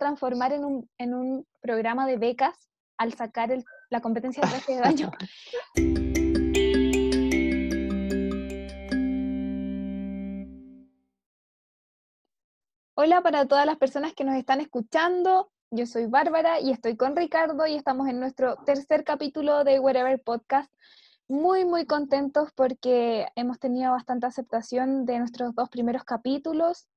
transformar en un, en un programa de becas al sacar la competencia de traje de baño. Hola para todas las personas que nos están escuchando. Yo soy Bárbara y estoy con Ricardo y estamos en nuestro tercer capítulo de Wherever Podcast. Muy, muy contentos porque hemos tenido bastante aceptación de nuestros dos primeros capítulos.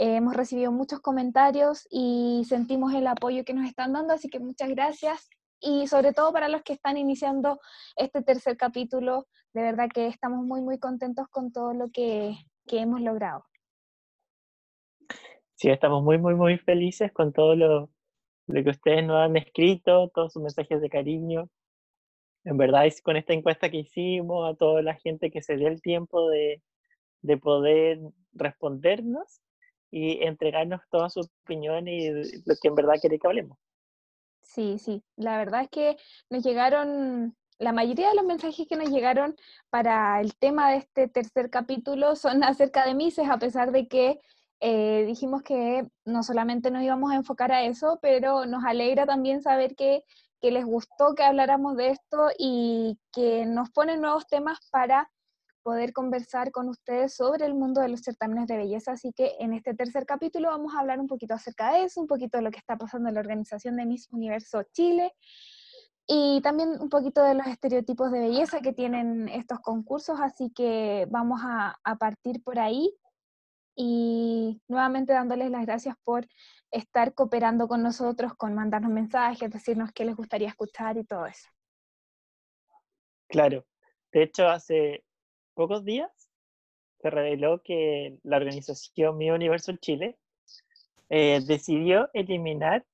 Eh, hemos recibido muchos comentarios y sentimos el apoyo que nos están dando, así que muchas gracias. Y sobre todo para los que están iniciando este tercer capítulo, de verdad que estamos muy, muy contentos con todo lo que, que hemos logrado. Sí, estamos muy, muy, muy felices con todo lo, lo que ustedes nos han escrito, todos sus mensajes de cariño. En verdad, con esta encuesta que hicimos, a toda la gente que se dio el tiempo de, de poder respondernos y entregarnos toda su opinión y lo que en verdad quiere que hablemos. Sí, sí, la verdad es que nos llegaron, la mayoría de los mensajes que nos llegaron para el tema de este tercer capítulo son acerca de Mises, a pesar de que eh, dijimos que no solamente nos íbamos a enfocar a eso, pero nos alegra también saber que, que les gustó que habláramos de esto y que nos ponen nuevos temas para poder conversar con ustedes sobre el mundo de los certámenes de belleza. Así que en este tercer capítulo vamos a hablar un poquito acerca de eso, un poquito de lo que está pasando en la organización de Miss Universo Chile y también un poquito de los estereotipos de belleza que tienen estos concursos. Así que vamos a, a partir por ahí y nuevamente dándoles las gracias por estar cooperando con nosotros, con mandarnos mensajes, decirnos qué les gustaría escuchar y todo eso. Claro. De hecho, hace pocos días se reveló que la organización Mi Universo Chile eh, decidió eliminar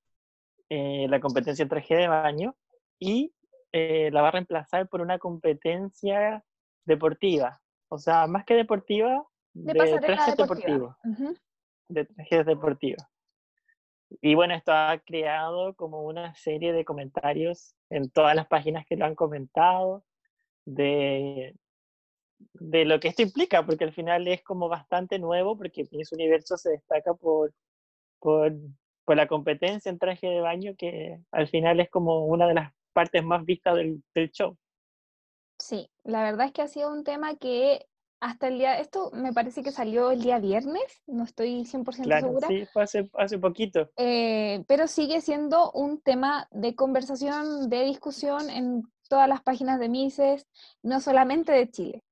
eh, la competencia en traje de baño y eh, la va a reemplazar por una competencia deportiva. O sea, más que deportiva, de, trajes deportivos. De trajes deportivos. Y bueno, esto ha creado como una serie de comentarios en todas las páginas que lo han comentado, de de lo que esto implica, porque al final es como bastante nuevo, porque Miss Universo se destaca por, por, por, la competencia en traje de baño, que al final es como una de las partes más vistas del, del show. Sí, la verdad es que ha sido un tema que hasta el día, esto me parece que salió el día viernes, no estoy 100% claro, segura. Sí, fue hace, hace poquito. Eh, pero sigue siendo un tema de conversación, de discusión en todas las páginas de Mises, no solamente de Chile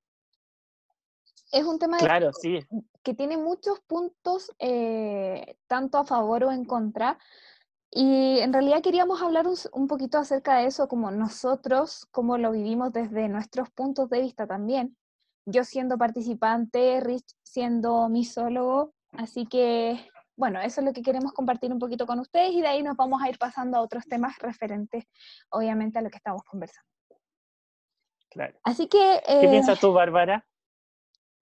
es un tema que tiene muchos puntos, eh, tanto a favor o en contra. Y en realidad queríamos hablar un, poquito acerca de eso, como nosotros, como lo vivimos desde nuestros puntos de vista también. Yo siendo participante, Rich siendo misólogo, así que, bueno, eso es lo que queremos compartir un poquito con ustedes y de ahí nos vamos a ir pasando a otros temas referentes, obviamente, a lo que estamos conversando. Claro. Así que... ¿Qué piensas tú, Bárbara?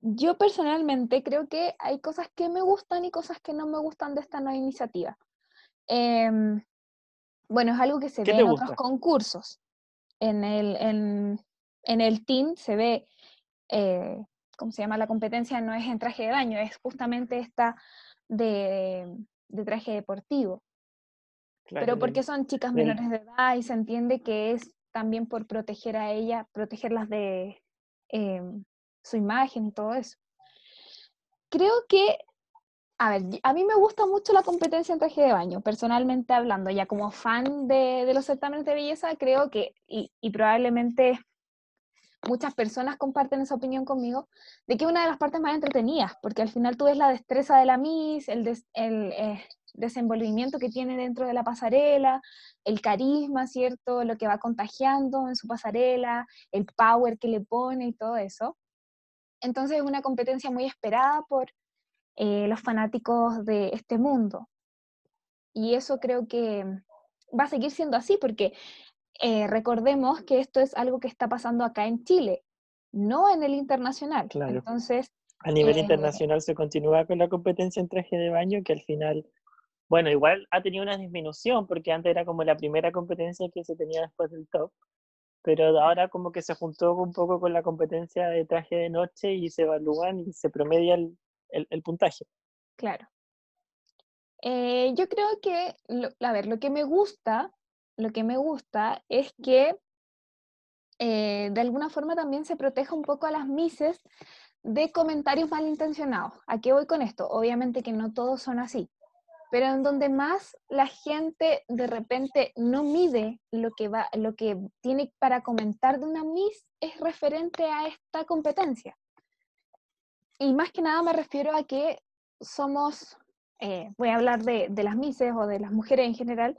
Yo personalmente creo que hay cosas que me gustan y cosas que no me gustan de esta nueva iniciativa. Em, bueno, es algo que se ve en otros concursos. En el, en, en el team se ve, eh, ¿cómo se llama? La competencia no es en traje de baño, es justamente esta de, de traje deportivo. Pero porque son chicas menores de edad y se entiende que es también por proteger a ella, protegerlas de, em, su imagen y todo eso. Creo que, a ver, a mí me gusta mucho la competencia en traje de baño, personalmente hablando, ya como fan de, de los certámenes de belleza, creo que, y, y, probablemente muchas personas comparten esa opinión conmigo, de que una de las partes más entretenidas, porque al final tú ves la destreza de la Miss, el, el eh, desenvolvimiento que tiene dentro de la pasarela, el carisma, ¿cierto? Lo que va contagiando en su pasarela, el power que le pone y todo eso. Entonces es una competencia muy esperada por eh, los fanáticos de este mundo. Y eso creo que va a seguir siendo así, porque eh, recordemos que esto es algo que está pasando acá en Chile, no en el internacional. Claro. Entonces, a nivel eh, internacional se continúa con la competencia en traje de baño, que al final, bueno, igual ha tenido una disminución, porque antes era como la primera competencia que se tenía después del top, pero ahora como que se juntó un poco con la competencia de traje de noche y se evalúan y se promedia el, el, puntaje. Claro. Eh, yo creo que, a ver, lo que me gusta, lo que me gusta es que eh, de alguna forma también se proteja un poco a las mises de comentarios malintencionados. ¿A qué voy con esto? Obviamente que no todos son así, pero en donde más la gente de repente no mide lo que, va, lo que tiene para comentar de una Miss es referente a esta competencia. Y más que nada me refiero a que somos, eh, voy a hablar de, de las Misses o de las mujeres en general,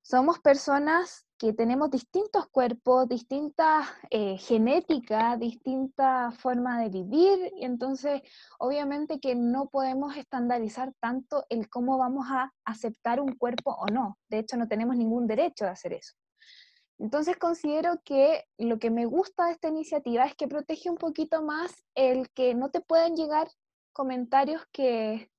somos personas que tenemos distintos cuerpos, distintas eh, genética, distinta forma de vivir, y entonces obviamente que no podemos estandarizar tanto el cómo vamos a aceptar un cuerpo o no. De hecho, no tenemos ningún derecho de hacer eso. Entonces considero que lo que me gusta de esta iniciativa es que protege un poquito más el que no te puedan llegar comentarios que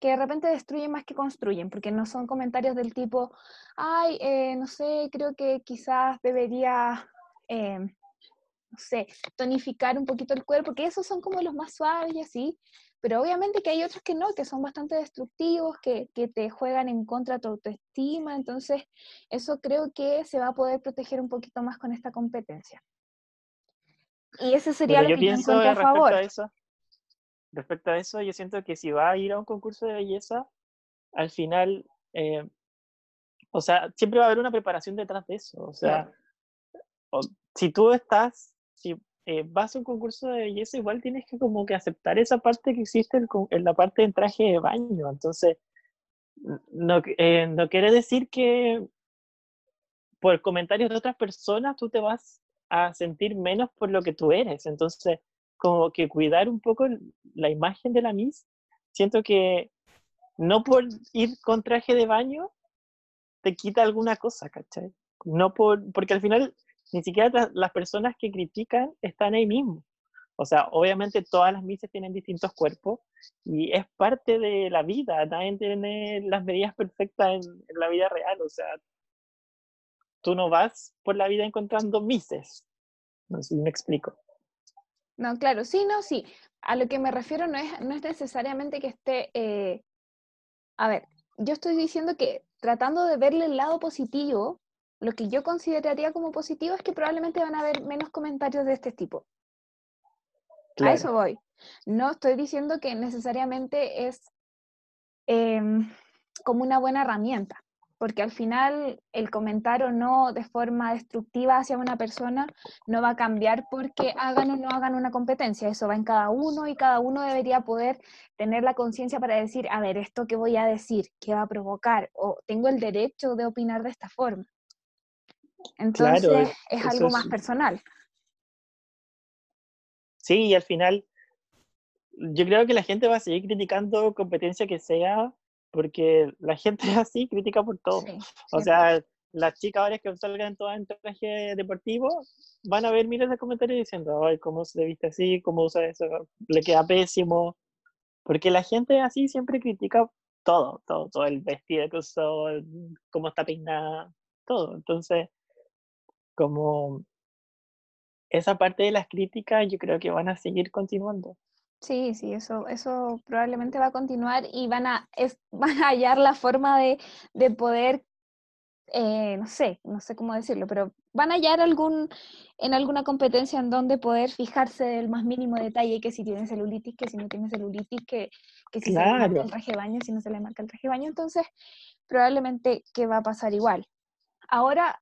que de repente destruyen más que construyen, porque no son comentarios del tipo, ay, eh, no sé, creo que quizás debería, eh, no sé, tonificar un poquito el cuerpo, que esos son como los más suaves y así, pero obviamente que hay otros que no, que son bastante destructivos, que, que te juegan en contra de tu autoestima, entonces eso creo que se va a poder proteger un poquito más con esta competencia. Y ese sería lo que pienso yo a favor. A eso respecto a eso, yo siento que si va a ir a un concurso de belleza, al final, eh, o sea, siempre va a haber una preparación detrás de eso. O sea, si tú estás, si eh, vas a un concurso de belleza, igual tienes que como que aceptar esa parte que existe en, la parte de traje de baño. Entonces, no, eh, no quiere decir que por comentarios de otras personas tú te vas a sentir menos por lo que tú eres. Entonces, como que cuidar un poco la imagen de la Miss. Siento que no por ir con traje de baño te quita alguna cosa, ¿cachai? No por, porque al final ni siquiera las personas que critican están ahí mismo. O sea, obviamente todas las misas tienen distintos cuerpos y es parte de la vida. Nadie tiene las medidas perfectas en, la vida real. O sea, tú no vas por la vida encontrando mises. No sé si me explico. No, claro, sí, no, sí. A lo que me refiero no es, no es necesariamente que esté, eh, a ver, yo estoy diciendo que tratando de verle el lado positivo, lo que yo consideraría como positivo es que probablemente van a haber menos comentarios de este tipo. A eso voy. No estoy diciendo que necesariamente es em, como una buena herramienta porque al final el comentar o no de forma destructiva hacia una persona no va a cambiar porque hagan o no hagan una competencia, eso va en cada uno y cada uno debería poder tener la conciencia para decir, a ver, esto que voy a decir, qué va a provocar, o tengo el derecho de opinar de esta forma. Entonces es algo más personal. Sí, y al final yo creo que la gente va a seguir criticando competencia que sea porque la gente es así, critica por todo. o sea, las chicas ahora que salgan todas en traje deportivo, van a ver miles de comentarios diciendo, ay, cómo se viste así, cómo usa eso, le queda pésimo. Porque la gente así siempre critica todo, todo, todo el vestido que usó, cómo está peinada, todo. Entonces, como esa parte de las críticas, yo creo que van a seguir continuando. Sí, sí, eso, eso probablemente va a continuar y van a, es, van a hallar la forma de, de poder, eh, no sé, no sé cómo decirlo, pero van a hallar algún, en alguna competencia en donde poder fijarse el más mínimo detalle, que si tiene celulitis, que si no tiene celulitis, que, que si se le marca el traje de baño, si no se le marca el traje de baño, entonces probablemente que va a pasar igual. Ahora,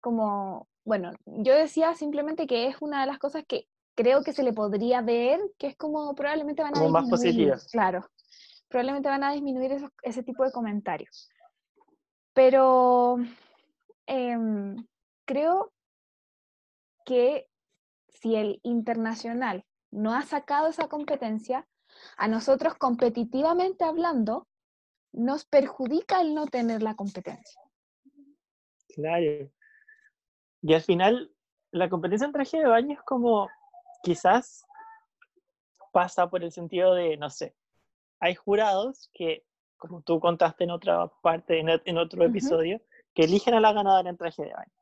como, bueno, yo decía simplemente que es una de las cosas que creo que se le podría ver que es como probablemente van a disminuir. más positivas. Claro, probablemente van a disminuir ese tipo de comentarios. Pero em, creo que si el internacional no ha sacado esa competencia, a nosotros competitivamente hablando, nos perjudica el no tener la competencia. Claro. Y al final, la competencia en traje de baño es como quizás pasa por el sentido de, no sé, hay jurados que, como tú contaste en otra parte, en, otro episodio, que eligen a la ganadora en traje de baño.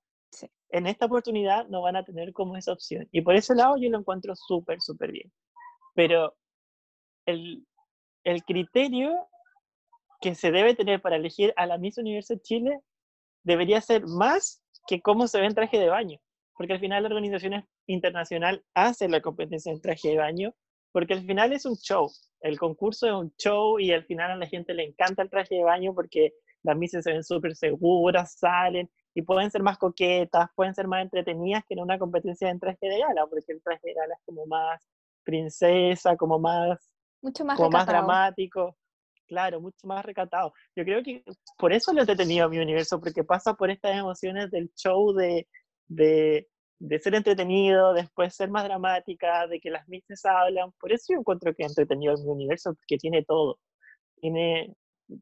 En esta oportunidad no van a tener como esa opción. Y por ese lado yo lo encuentro súper, súper bien. Pero el, el criterio que se debe tener para elegir a la Miss Universo Chile debería ser más que cómo se ve en traje de baño, porque al final la organización internacional hace la competencia en traje de baño, porque al final es un show, el concurso es un show y al final a la gente le encanta el traje de baño porque las misses se ven súper seguras, salen y pueden ser más coquetas, pueden ser más entretenidas que en una competencia en traje de gala, porque el traje de gala es como más princesa, como más, Mucho más, como más dramático. Claro, mucho más recatado. Yo creo que por eso lo he detenido a mi universo, porque pasa por estas emociones del show de, de, de ser entretenido, después ser más dramática, de que las misses hablan. Por eso yo encuentro que he entretenido universo, porque tiene todo. Tiene,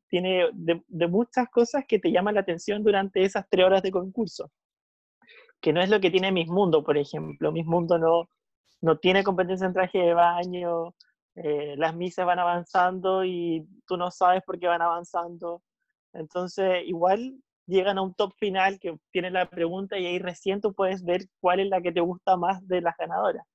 tiene de, de, muchas cosas que te llaman la atención durante esas tres horas de concurso. Que no es lo que tiene Mis Mundo, por ejemplo. Mis Mundo no, no tiene competencia en traje de baño, eh, las misas van avanzando y tú no sabes por qué van avanzando. Entonces, igual llegan a un top final que tiene la pregunta y ahí recién tú puedes ver cuál es la que te gusta más de las ganadoras.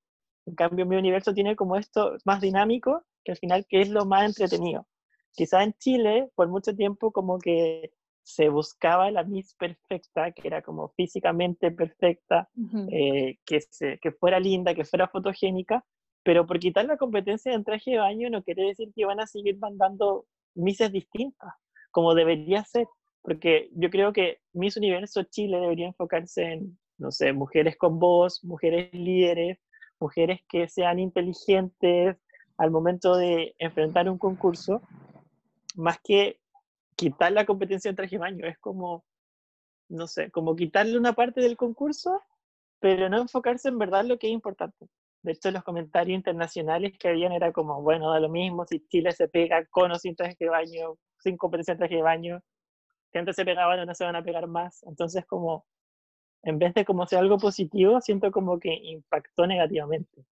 En cambio, mi universo tiene como esto más dinámico, que al final que es lo más entretenido. Quizá en Chile, por mucho tiempo, como que se buscaba la Miss perfecta, que era como físicamente perfecta, eh, que, se, que fuera linda, que fuera fotogénica, pero por quitar la competencia en traje de baño no quiere decir que van a seguir mandando Misses distintas, como debería ser, porque yo creo que Miss Universo Chile debería enfocarse en, no sé, mujeres con voz, mujeres líderes, mujeres que sean inteligentes al momento de enfrentar un concurso, más que quitar la competencia en traje baño, es como, no sé, como quitarle una parte del concurso, pero no enfocarse en verdad lo que es importante. De hecho, los comentarios internacionales que habían era como, bueno, da lo mismo si Chile se pega con o sin traje de baño, sin competencia en traje de baño, que antes se pegaban no se van a pegar más. Entonces, como, en vez de como ser algo positivo, siento como que impactó negativamente.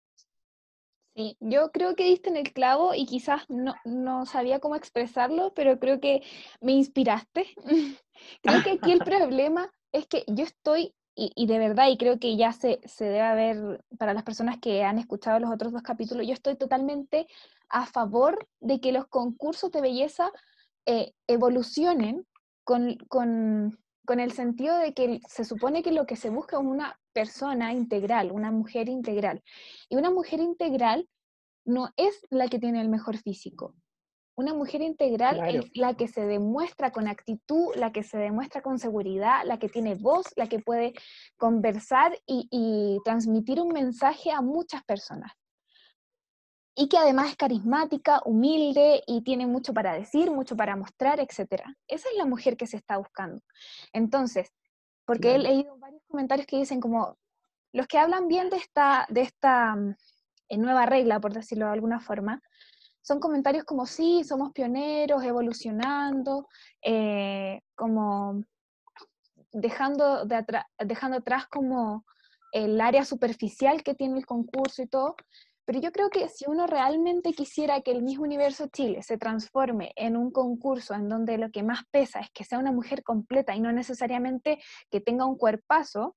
Sí, yo creo que diste en el clavo y quizás no, no sabía cómo expresarlo, pero creo que me inspiraste. creo que aquí el problema es que yo estoy, y, y, de verdad, y creo que ya se, se debe ver para las personas que han escuchado los otros dos capítulos, yo estoy totalmente a favor de que los concursos de belleza eh, evolucionen con, con, con el sentido de que se supone que lo que se busca es una persona integral, una mujer integral. Y una mujer integral no es la que tiene el mejor físico. Una mujer integral es la que se demuestra con actitud, la que se demuestra con seguridad, la que tiene voz, la que puede conversar y, y transmitir un mensaje a muchas personas y que además es carismática, humilde y tiene mucho para decir, mucho para mostrar, etc. Esa es la mujer que se está buscando. Entonces, porque he leído varios comentarios que dicen como, los que hablan bien de esta, de esta mm, eh, nueva regla, por decirlo de alguna forma, son comentarios como, sí, somos pioneros, evolucionando, eh, como dejando, de dejando atrás como el área superficial que tiene el concurso y todo, pero yo creo que si uno realmente quisiera que el mismo Universo Chile se transforme en un concurso en donde lo que más pesa es que sea una mujer completa y no necesariamente que tenga un cuerpazo,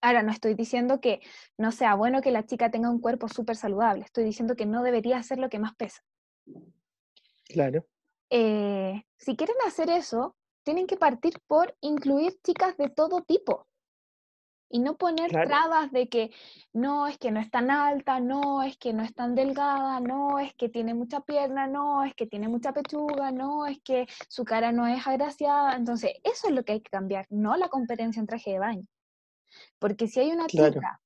ahora no estoy diciendo que no sea bueno que la chica tenga un cuerpo súper saludable, estoy diciendo que no debería ser lo que más pesa. Claro. Eh, si quieren hacer eso, tienen que partir por incluir chicas de todo tipo y no poner trabas de que no, es que no es tan alta, no, es que no es tan delgada, no, es que tiene mucha pierna, no, es que tiene mucha pechuga, no, es que su cara no es agraciada. Entonces, eso es lo que hay que cambiar, no la competencia en traje de baño. Porque si hay una chica,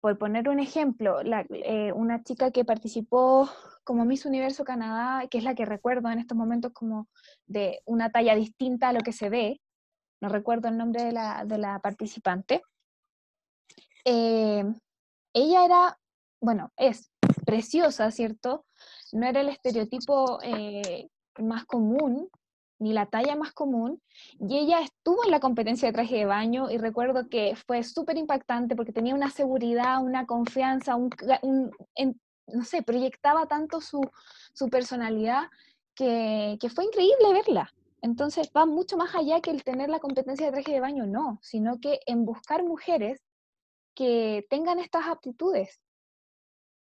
por poner un ejemplo, eh, una chica que participó como Miss Universo Canadá, que es la que recuerdo en estos momentos como de una talla distinta a lo que se ve, no recuerdo el nombre de la, de la participante, eh, ella era, bueno, es preciosa, ¿cierto? No era el estereotipo eh, más común, ni la talla más común, y ella estuvo en la competencia de traje de baño y recuerdo que fue súper impactante porque tenía una seguridad, una confianza, un, no sé, proyectaba tanto su, su personalidad que, que, fue increíble verla. Entonces va mucho más allá que el tener la competencia de traje de baño, no, sino que en buscar mujeres que tengan estas aptitudes,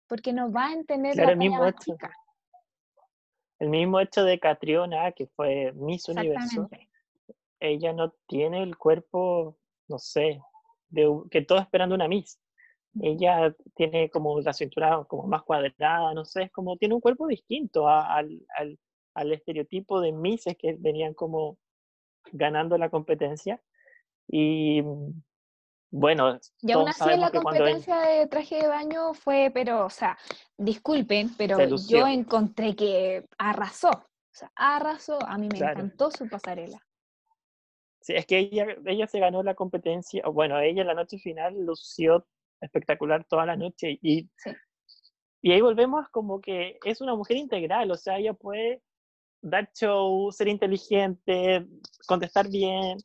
porque no van a tener la mismo chica. el mismo hecho de Catriona, que fue Miss Universo, ella no tiene el cuerpo, no sé, de, que todo esperando una Miss. Ella tiene como la cintura como más cuadrada, no sé, es como tiene un cuerpo distinto al, al, al estereotipo de Misses que venían como ganando la competencia. Y bueno, y aún así la competencia de traje de baño fue, pero, o sea, disculpen, pero yo encontré que arrasó. O sea, arrasó, a mí me encantó su pasarela. Sí, es que ella, ella se ganó la competencia, o bueno, ella en la noche final lució espectacular toda la noche y, y ahí volvemos como que es una mujer integral, o sea, ella puede dar show, ser inteligente, contestar bien,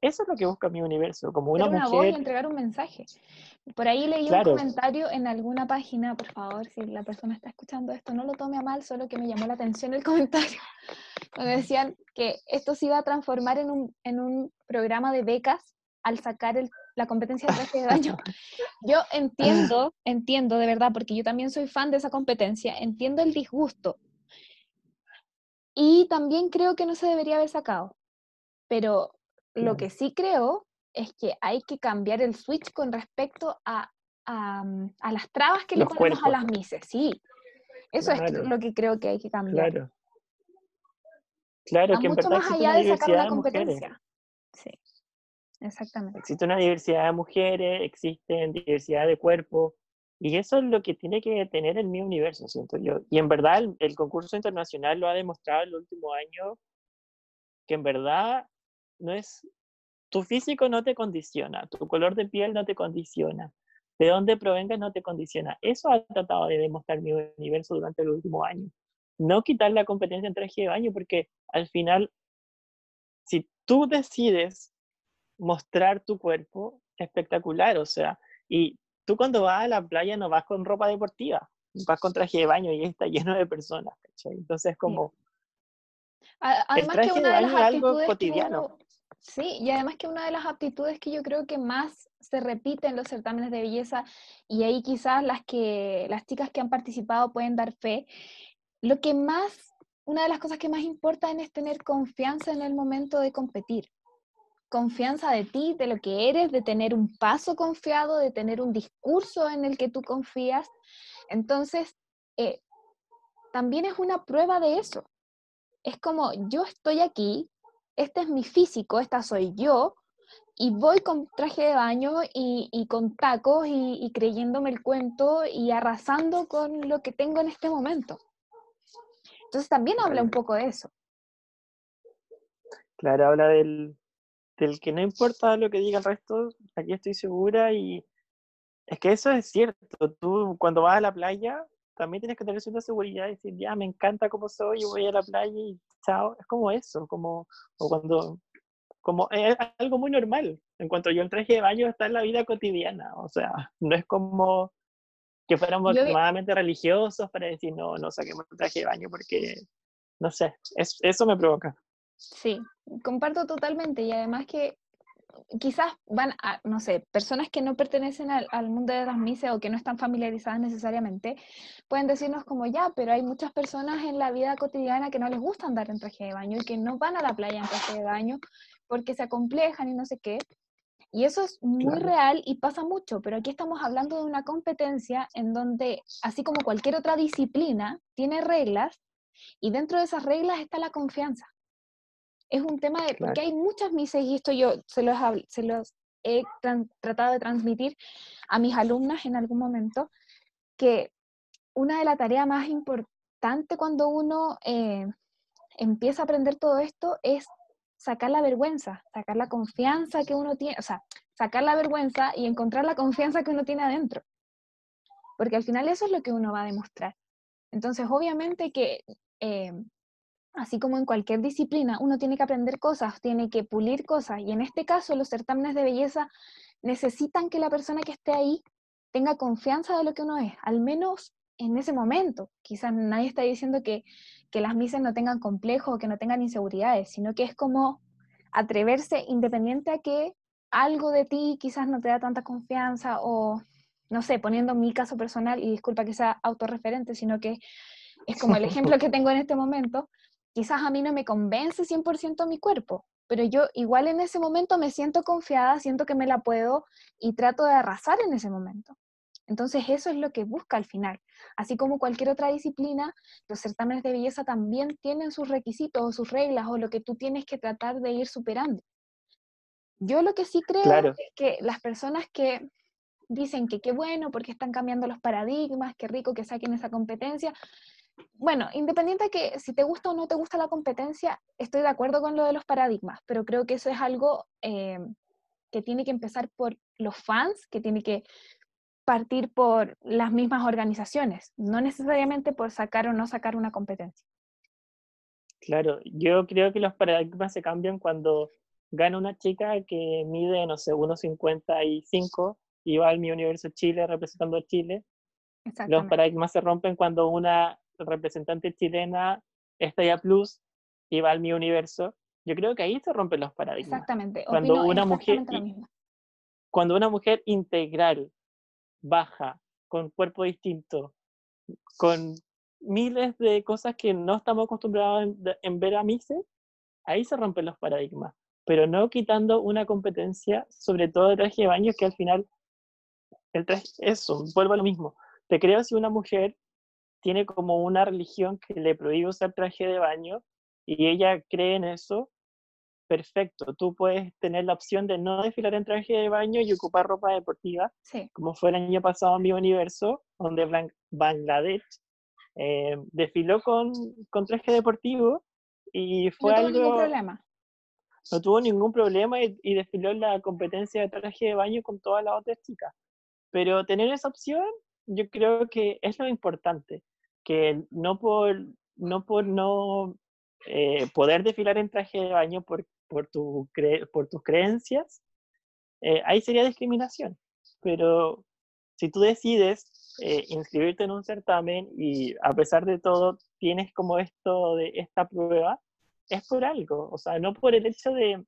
eso es lo que busca mi universo, como una, una mujer. Voz y entregar un mensaje. Por ahí leí un comentario en alguna página, por favor, si la persona está escuchando esto, no lo tome a mal, solo que me llamó la atención el comentario. Donde decían que esto se iba a transformar en un, en un programa de becas al sacar el, la competencia de traje de baño. Yo entiendo, entiendo de verdad, porque yo también soy fan de esa competencia, entiendo el disgusto. Y también creo que no se debería haber sacado. Pero lo que sí creo es que hay que cambiar el switch con respecto a, a, mm, las trabas que le ponemos a las mises, sí. Eso es lo que creo que hay que cambiar. Claro. Claro, que mucho más allá de sacar una competencia. Sí, exactamente. Existe una diversidad de mujeres, existe diversidad de cuerpos, y eso es lo que tiene que tener el mi universo, siento yo. Y en verdad el, el concurso internacional lo ha demostrado en el último año, que en verdad no es, tu físico no te condiciona, tu color de piel no te condiciona, de dónde provengas no te condiciona. Eso ha tratado de demostrar mi universo durante el último año. No quitar la competencia en traje de baño, porque al final, si tú decides mostrar tu cuerpo, espectacular, o sea, y tú cuando vas a la playa no vas con ropa deportiva, vas con traje de baño y está lleno de personas, Entonces, como... Además que una de, las algo cotidiano. Sí, y además que una de las aptitudes que yo creo que más se repite en los certámenes de belleza, y ahí quizás las, que, las chicas que han participado pueden dar fe, lo que más, una de las cosas que más importan es tener confianza en el momento de competir. Confianza de ti, de lo que eres, de tener un paso confiado, de tener un discurso en el que tú confías. Entonces, eh, también es una prueba de eso. Es como, yo estoy aquí, este es mi físico, esta soy yo, y voy con traje de baño y, con tacos y, creyéndome el cuento y arrasando con lo que tengo en este momento. Entonces también habla un poco de eso. Claro, habla del, del que no importa lo que diga el resto, aquí estoy segura y es que eso es cierto. Tú cuando vas a la playa también tienes que tener cierta seguridad y decir, ya, me encanta cómo soy, voy a la playa y chao. Es como eso, como, o cuando, como, es algo muy normal. En cuanto yo el traje de baño está en la vida cotidiana, o sea, no es como que fuéramos extremadamente religiosos para decir, no, no saquemos el traje de baño porque, no sé, es, eso me provoca. Sí, comparto totalmente y además que quizás van a, no sé, personas que no pertenecen al, mundo de las misas o que no están familiarizadas necesariamente, pueden decirnos como ya, pero hay muchas personas en la vida cotidiana que no les gusta andar en traje de baño y que no van a la playa en traje de baño porque se acomplejan y no sé qué. Y eso es muy real y pasa mucho, pero aquí estamos hablando de una competencia en donde, así como cualquier otra disciplina, tiene reglas y dentro de esas reglas está la confianza es un tema de, porque hay muchas mises, y esto yo se los, se los he tratado de transmitir a mis alumnas en algún momento, que una de las tareas más importantes cuando uno eh, empieza a aprender todo esto es sacar la vergüenza, sacar la confianza que uno tiene, o sea, sacar la vergüenza y encontrar la confianza que uno tiene adentro. Porque al final eso es lo que uno va a demostrar. Entonces, obviamente que eh, así como en cualquier disciplina, uno tiene que aprender cosas, tiene que pulir cosas, y en este caso los certámenes de belleza necesitan que la persona que esté ahí tenga confianza de lo que uno es, al menos en ese momento. Quizás nadie está diciendo que, que las misas no tengan complejos o que no tengan inseguridades, sino que es como atreverse independiente a que algo de ti quizás no te da tanta confianza o, no sé, poniendo mi caso personal, y disculpa que sea autorreferente, sino que es como el ejemplo que tengo en este momento, quizás a mí no me convence 100% mi cuerpo, pero yo igual en ese momento me siento confiada, siento que me la puedo y trato de arrasar en ese momento. Entonces eso es lo que busca al final. Así como cualquier otra disciplina, los certámenes de belleza también tienen sus requisitos o sus reglas o lo que tú tienes que tratar de ir superando. Yo lo que sí creo es que las personas que dicen que qué bueno porque están cambiando los paradigmas, qué rico que saquen esa competencia, bueno, independiente de que si te gusta o no te gusta la competencia, estoy de acuerdo con lo de los paradigmas, pero creo que eso es algo eh, que tiene que empezar por los fans, que tiene que partir por las mismas organizaciones, no necesariamente por sacar o no sacar una competencia. Claro, yo creo que los paradigmas se cambian cuando gana una chica que mide, no sé, 1,55 y va al Mi Universo Chile representando a Chile. Los paradigmas se rompen cuando una representante chilena está ya plus y va al Mi Universo. Yo creo que ahí se rompen los paradigmas. Exactamente. Cuando una mujer cuando una mujer integral baja, con cuerpo distinto, con miles de cosas que no estamos acostumbrados en, ver a Mise, ahí se rompen los paradigmas, pero no quitando una competencia, sobre todo el traje de baño, que al final, el traje, eso, vuelvo a lo mismo. Te creo si una mujer tiene como una religión que le prohíbe usar traje de baño y ella cree en eso, perfecto. Tú puedes tener la opción de no desfilar en traje de baño y ocupar ropa deportiva, como fue el año pasado en mi universo, donde Bangladesh eh, desfiló con, con, traje deportivo y fue no tuvo Ningún problema. No tuvo ningún problema y, y, desfiló en la competencia de traje de baño con todas las otras chicas. Pero tener esa opción, yo creo que es lo importante, que no por no, por no eh, poder desfilar en traje de baño por, por, tu por tus creencias, eh, ahí sería discriminación. Pero si tú decides eh, inscribirte en un certamen y a pesar de todo tienes como esto de esta prueba, es por algo, o sea, no por el hecho de,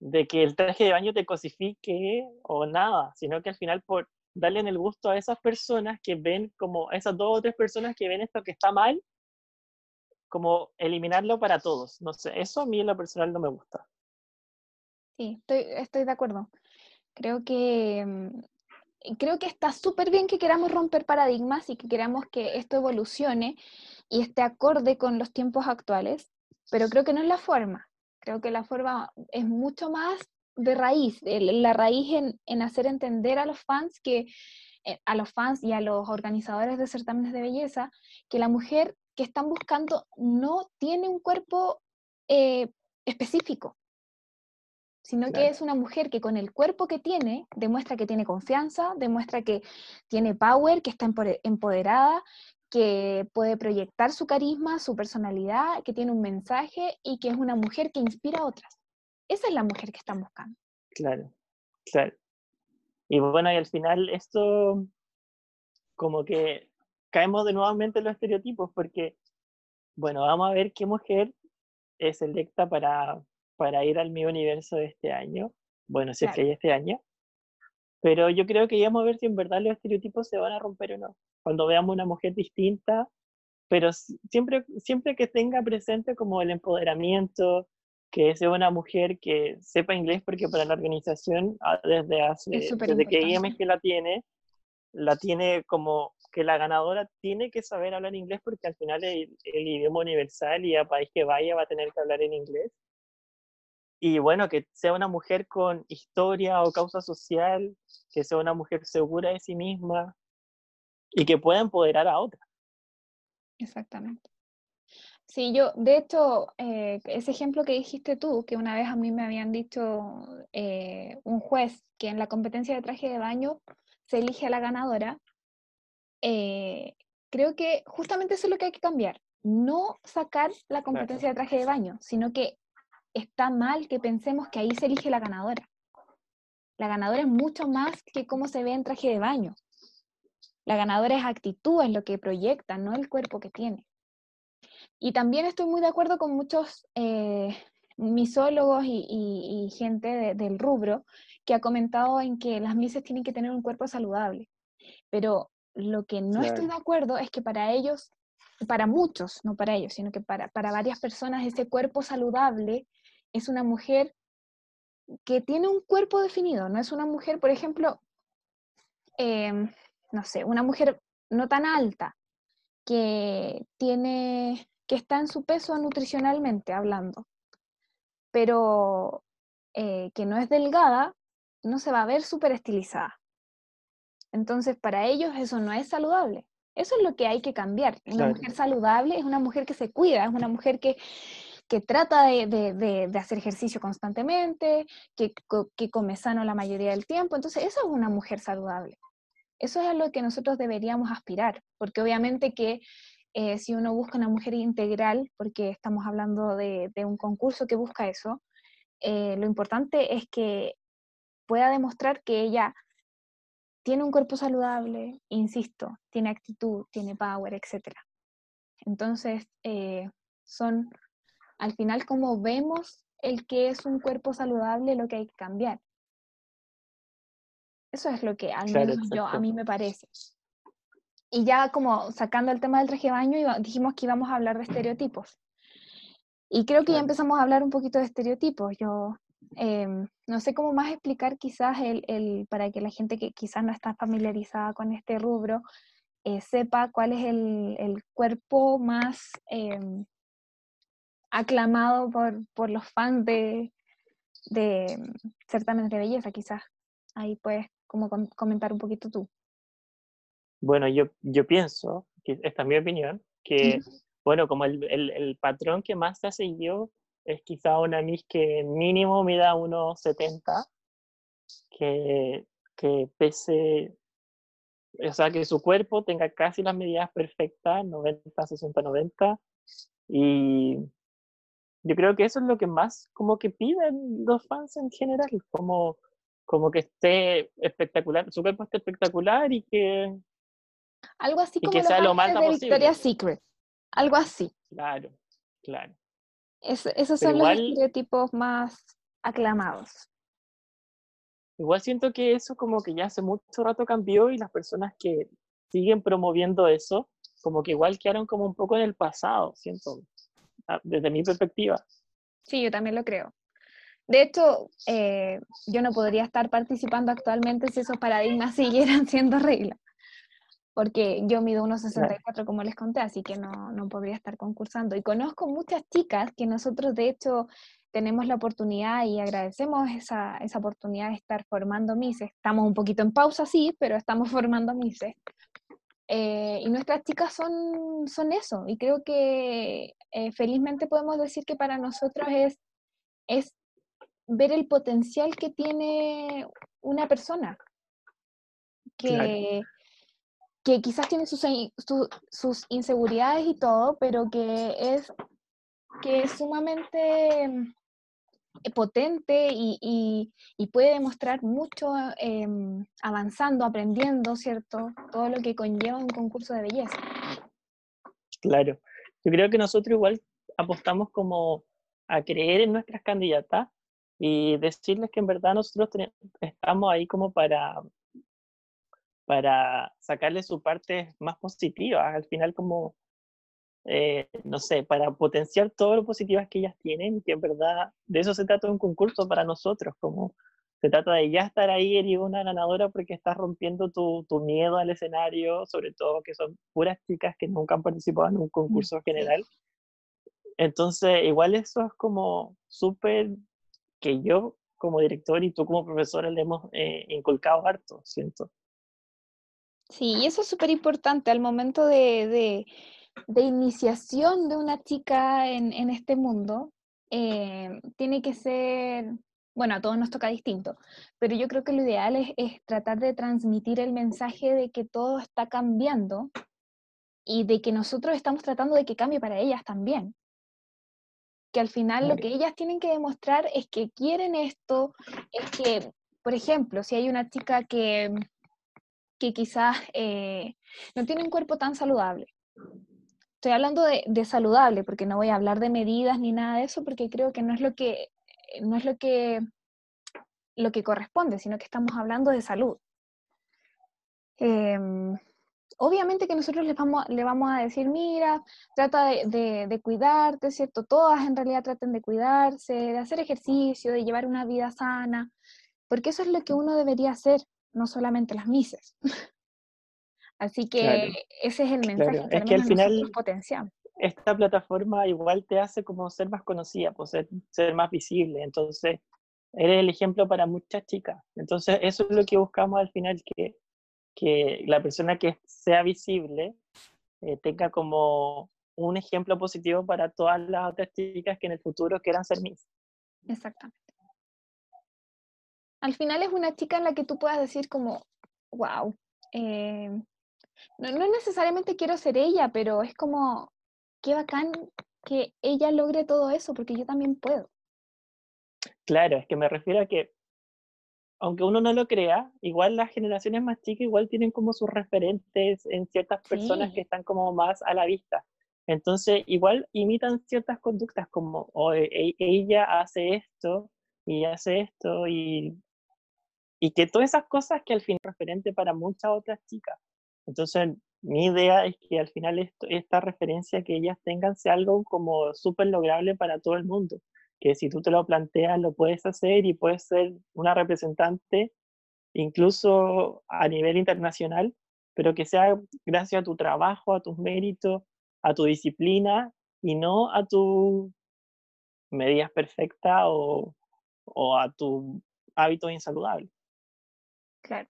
de que el traje de baño te cosifique o nada, sino que al final por darle en el gusto a esas personas que ven como, esas dos o tres personas que ven esto que está mal como eliminarlo para todos. No sé, eso a mí en lo personal no me gusta. Sí, estoy, estoy de acuerdo. Creo que, mm, creo que está súper bien que queramos romper paradigmas y que queramos que esto evolucione y esté acorde con los tiempos actuales, pero creo que no es la forma. Creo que la forma es mucho más de raíz, la raíz en, en hacer entender a los fans que eh, a los fans y a los organizadores de certámenes de belleza que la mujer que están buscando no tiene un cuerpo eh, específico, sino que es una mujer que con el cuerpo que tiene demuestra que tiene confianza, demuestra que tiene power, que está empoderada, que puede proyectar su carisma, su personalidad, que tiene un mensaje y que es una mujer que inspira a otras. Esa es la mujer que están buscando. Claro, claro. Y bueno, y al final esto como que caemos de nuevamente en los estereotipos porque, bueno, vamos a ver qué mujer es electa para, para ir al mi universo de este año. Bueno, si es que hay este año. Pero yo creo que ya vamos a ver si en verdad los estereotipos se van a romper o no. Cuando veamos una mujer distinta, pero siempre, siempre que tenga presente como el empoderamiento, que sea una mujer que sepa inglés, porque para la organización, ah, desde, hace, desde que IMG la tiene, la tiene como que la ganadora tiene que saber hablar inglés porque al final es el, idioma universal y a país que vaya va a tener que hablar en inglés. Y bueno, que sea una mujer con historia o causa social, que sea una mujer segura de sí misma y que pueda empoderar a otra. Exactamente. Sí, yo, de hecho, eh, ese ejemplo que dijiste tú, que una vez a mí me habían dicho eh, un juez que en la competencia de traje de baño se elige a la ganadora, eh, creo que justamente eso es lo que hay que cambiar. No sacar la competencia de traje de baño, sino que está mal que pensemos que ahí se elige la ganadora. La ganadora es mucho más que cómo se ve en traje de baño. La ganadora es actitud, es lo que proyecta, no el cuerpo que tiene. Y también estoy muy de acuerdo con muchos eh, misólogos y, gente del rubro que ha comentado en que las mises tienen que tener un cuerpo saludable. Pero lo que no estoy de acuerdo es que para ellos, para muchos, no para ellos, sino que para, para varias personas, ese cuerpo saludable es una mujer que tiene un cuerpo definido, no es una mujer, por ejemplo, em, no sé, una mujer no tan alta, que tiene, que está en su peso nutricionalmente hablando, pero eh, que no es delgada, no se va a ver súper estilizada. Entonces, para ellos eso no es saludable. Eso es lo que hay que cambiar. Una mujer saludable es una mujer que se cuida, es una mujer que, que trata de, de, de, hacer ejercicio constantemente, que, que, come sano la mayoría del tiempo. Entonces, eso es una mujer saludable. Eso es a lo que nosotros deberíamos aspirar, porque obviamente que eh, si uno busca una mujer integral, porque estamos hablando de, un concurso que busca eso, eh, lo importante es que pueda demostrar que ella tiene un cuerpo saludable, insisto, tiene actitud, tiene power, etc. Entonces, eh, son al final como vemos el que es un cuerpo saludable lo que hay que cambiar. Eso es lo que al menos yo, a mí me parece. Y ya como sacando el tema del traje de baño, dijimos que íbamos a hablar de estereotipos. Y creo que ya empezamos a hablar un poquito de estereotipos. Yo Em, no sé cómo más explicar quizás el, para que la gente que quizás no está familiarizada con este rubro eh, sepa cuál es el, cuerpo más em, aclamado por, los fans de, de certámenes de belleza, quizás. Ahí puedes como comentar un poquito tú. Bueno, yo, yo pienso, que esta es mi opinión, que, bueno, como el, el, patrón que más se ha seguido es quizá una Miss que mínimo mida unos 70, que, que pese, o sea, que su cuerpo tenga casi las medidas perfectas, 90, 60, 90, y yo creo que eso es lo que más como que piden los fans en general, como, como que esté espectacular, su cuerpo esté espectacular y que... Algo así como que sea lo más de Victoria's Secret, algo así. Claro, claro esos son los estereotipos más aclamados. Igual siento que eso como que ya hace mucho rato cambió y las personas que siguen promoviendo eso, como que igual quedaron como un poco en el pasado, siento, ah, desde mi perspectiva. Sí, yo también lo creo. De hecho, eh, yo no podría estar participando actualmente si esos paradigmas siguieran siendo regla porque yo mido unos 64 como les conté, así que no, no, podría estar concursando. Y conozco muchas chicas que nosotros de hecho tenemos la oportunidad y agradecemos esa, esa oportunidad de estar formando MISES. Estamos un poquito en pausa, sí, pero estamos formando MISES. Eh, y nuestras chicas son, son eso, y creo que eh, felizmente podemos decir que para nosotros es, es ver el potencial que tiene una persona, que, que quizás tiene sus, sus inseguridades y todo, pero que es, que es sumamente mm, eh, potente y, y, puede demostrar mucho em, avanzando, aprendiendo, ¿cierto? Todo lo que conlleva un concurso de belleza. Claro, yo creo que nosotros igual apostamos como a creer en nuestras candidatas y decirles que en verdad nosotros estamos ahí como para para sacarle su parte más positiva, al final como, eh, no sé, para potenciar todo lo positivas que ellas tienen, que en verdad de eso se trata un concurso para nosotros, como se trata de ya estar ahí, eres una ganadora porque estás rompiendo tu, tu, miedo al escenario, sobre todo que son puras chicas que nunca han participado en un concurso general. Entonces, igual eso es como súper que yo como director y tú como profesora le hemos eh, inculcado harto, siento. Sí, y eso es súper importante al momento de, de, iniciación de una chica en, en este mundo. Eh, tiene que ser, bueno, a todos nos toca distinto, pero yo creo que lo ideal es, es, tratar de transmitir el mensaje de que todo está cambiando y de que nosotros estamos tratando de que cambie para ellas también. Que al final lo que ellas tienen que demostrar es que quieren esto, es que, por ejemplo, si hay una chica que que quizás eh, no tiene un cuerpo tan saludable. Estoy hablando de, saludable, porque no voy a hablar de medidas ni nada de eso, porque creo que no es lo que, no es lo que, lo que corresponde, sino que estamos hablando de salud. Em, obviamente que nosotros les vamos, le vamos a decir, mira, trata de, de, cuidarte, ¿cierto? Todas en realidad traten de cuidarse, de hacer ejercicio, de llevar una vida sana, porque eso es lo que uno debería hacer, no solamente las mises. Así que ese es el mensaje que, es que al final potencial. Esta plataforma igual te hace como ser más conocida, pues ser, ser más visible, entonces eres el ejemplo para muchas chicas. Entonces eso es lo que buscamos al final, que que la persona que sea visible eh, tenga como un ejemplo positivo para todas las otras chicas que en el futuro quieran ser Miss. Exactamente. Al final es una chica en la que tú puedas decir como, wow, eh, no, no necesariamente quiero ser ella, pero es como, qué bacán que ella logre todo eso, porque yo también puedo. Claro, es que me refiero a que aunque uno no lo crea, igual las generaciones más chicas igual tienen como sus referentes en ciertas personas que están como más a la vista. Entonces, igual imitan ciertas conductas como e, ella hace esto y hace esto y, y que todas esas cosas que al final es referente para muchas otras chicas. Entonces, mi idea es que al final esto, esta referencia que ellas tengan sea algo como súper lograble para todo el mundo que si tú te lo planteas lo puedes hacer y puedes ser una representante incluso a nivel internacional, pero que sea gracias a tu trabajo, a tus méritos, a tu disciplina y no a tu medidas perfectas o, o a tu hábitos insaludables. Claro.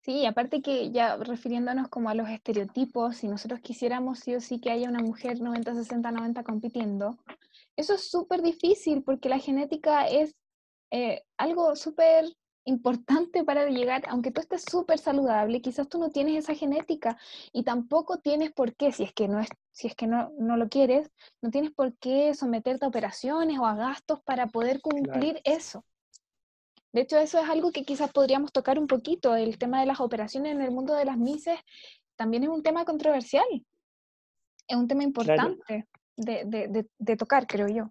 Sí, aparte que ya refiriéndonos como a los estereotipos, si nosotros quisiéramos sí o sí que haya una mujer 90, 60, 90 compitiendo, eso es súper difícil porque la genética es eh, algo súper importante para llegar, aunque tú estés súper saludable, quizás tú no tienes esa genética y tampoco tienes por qué, si es que no es, si es que no, no lo quieres, no tienes por qué someterte a operaciones o a gastos para poder cumplir eso. De hecho, eso es algo que quizás podríamos tocar un poquito. El tema de las operaciones en el mundo de las mises también es un tema controversial. Es un tema importante de, tocar, creo yo.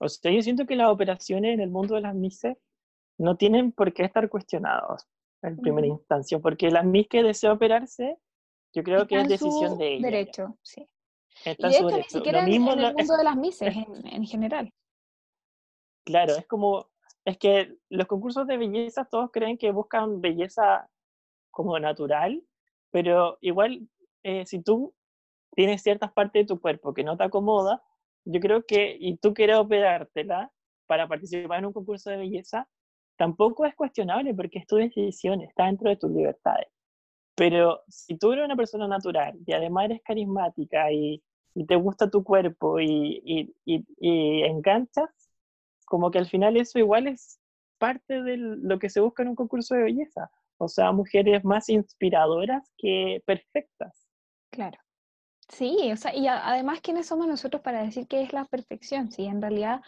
O sea, yo siento que las operaciones en el mundo de las MISES no tienen por qué estar cuestionadas en primera instancia, porque las MIS que desea operarse, yo creo que es decisión de ella. derecho, sí. Está y de hecho, ni siquiera en, el mundo de las MISES en, en general. Claro, es como, es que los concursos de belleza todos creen que buscan belleza como natural, pero igual eh, si tú tienes ciertas partes de tu cuerpo que no te acomoda, yo creo que, y tú quieres operártela para participar en un concurso de belleza, tampoco es cuestionable porque es tu decisión, está dentro de tus libertades. Pero si tú eres una persona natural y además eres carismática y, y te gusta tu cuerpo y, y, y, enganchas, como que al final eso igual es parte de lo que se busca en un concurso de belleza. O sea, mujeres más inspiradoras que perfectas. Claro. Sí, o sea, y además, ¿quiénes somos nosotros para decir que es la perfección? Sí, en realidad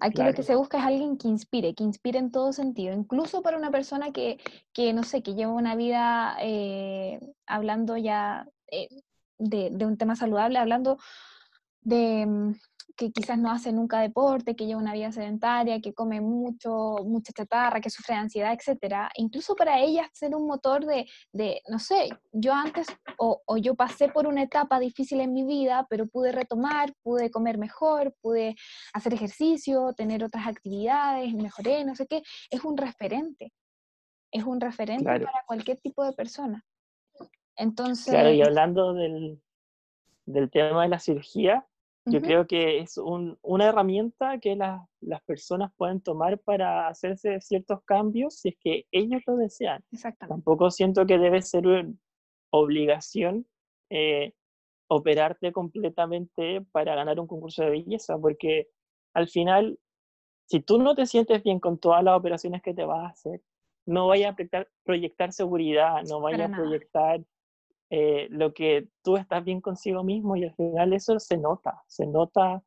aquí lo que se busca es alguien que inspire, que inspire en todo sentido, incluso para una persona que, que no sé, que lleva una vida eh, hablando ya eh, de, de, un tema saludable, hablando de, mm, que quizás no hace nunca deporte, que lleva una vida sedentaria, que come mucho, mucha chatarra, que sufre de ansiedad, etcétera, incluso para ellas ser un motor de, de no sé, yo antes o, o, yo pasé por una etapa difícil en mi vida, pero pude retomar, pude comer mejor, pude hacer ejercicio, tener otras actividades, mejoré, no sé qué, es un referente, es un referente para cualquier tipo de persona. Entonces... Claro, y hablando del, del tema de la cirugía, yo creo que es una herramienta que las personas pueden tomar para hacerse ciertos cambios si es que ellos lo desean. Tampoco siento que debe ser una obligación eh, operarte completamente para ganar un concurso de belleza, porque al final, si tú no te sientes bien con todas las operaciones que te vas a hacer, no vaya a proyectar, proyectar seguridad, no vaya a proyectar eh, lo que tú estás bien consigo mismo y al final eso se nota, se nota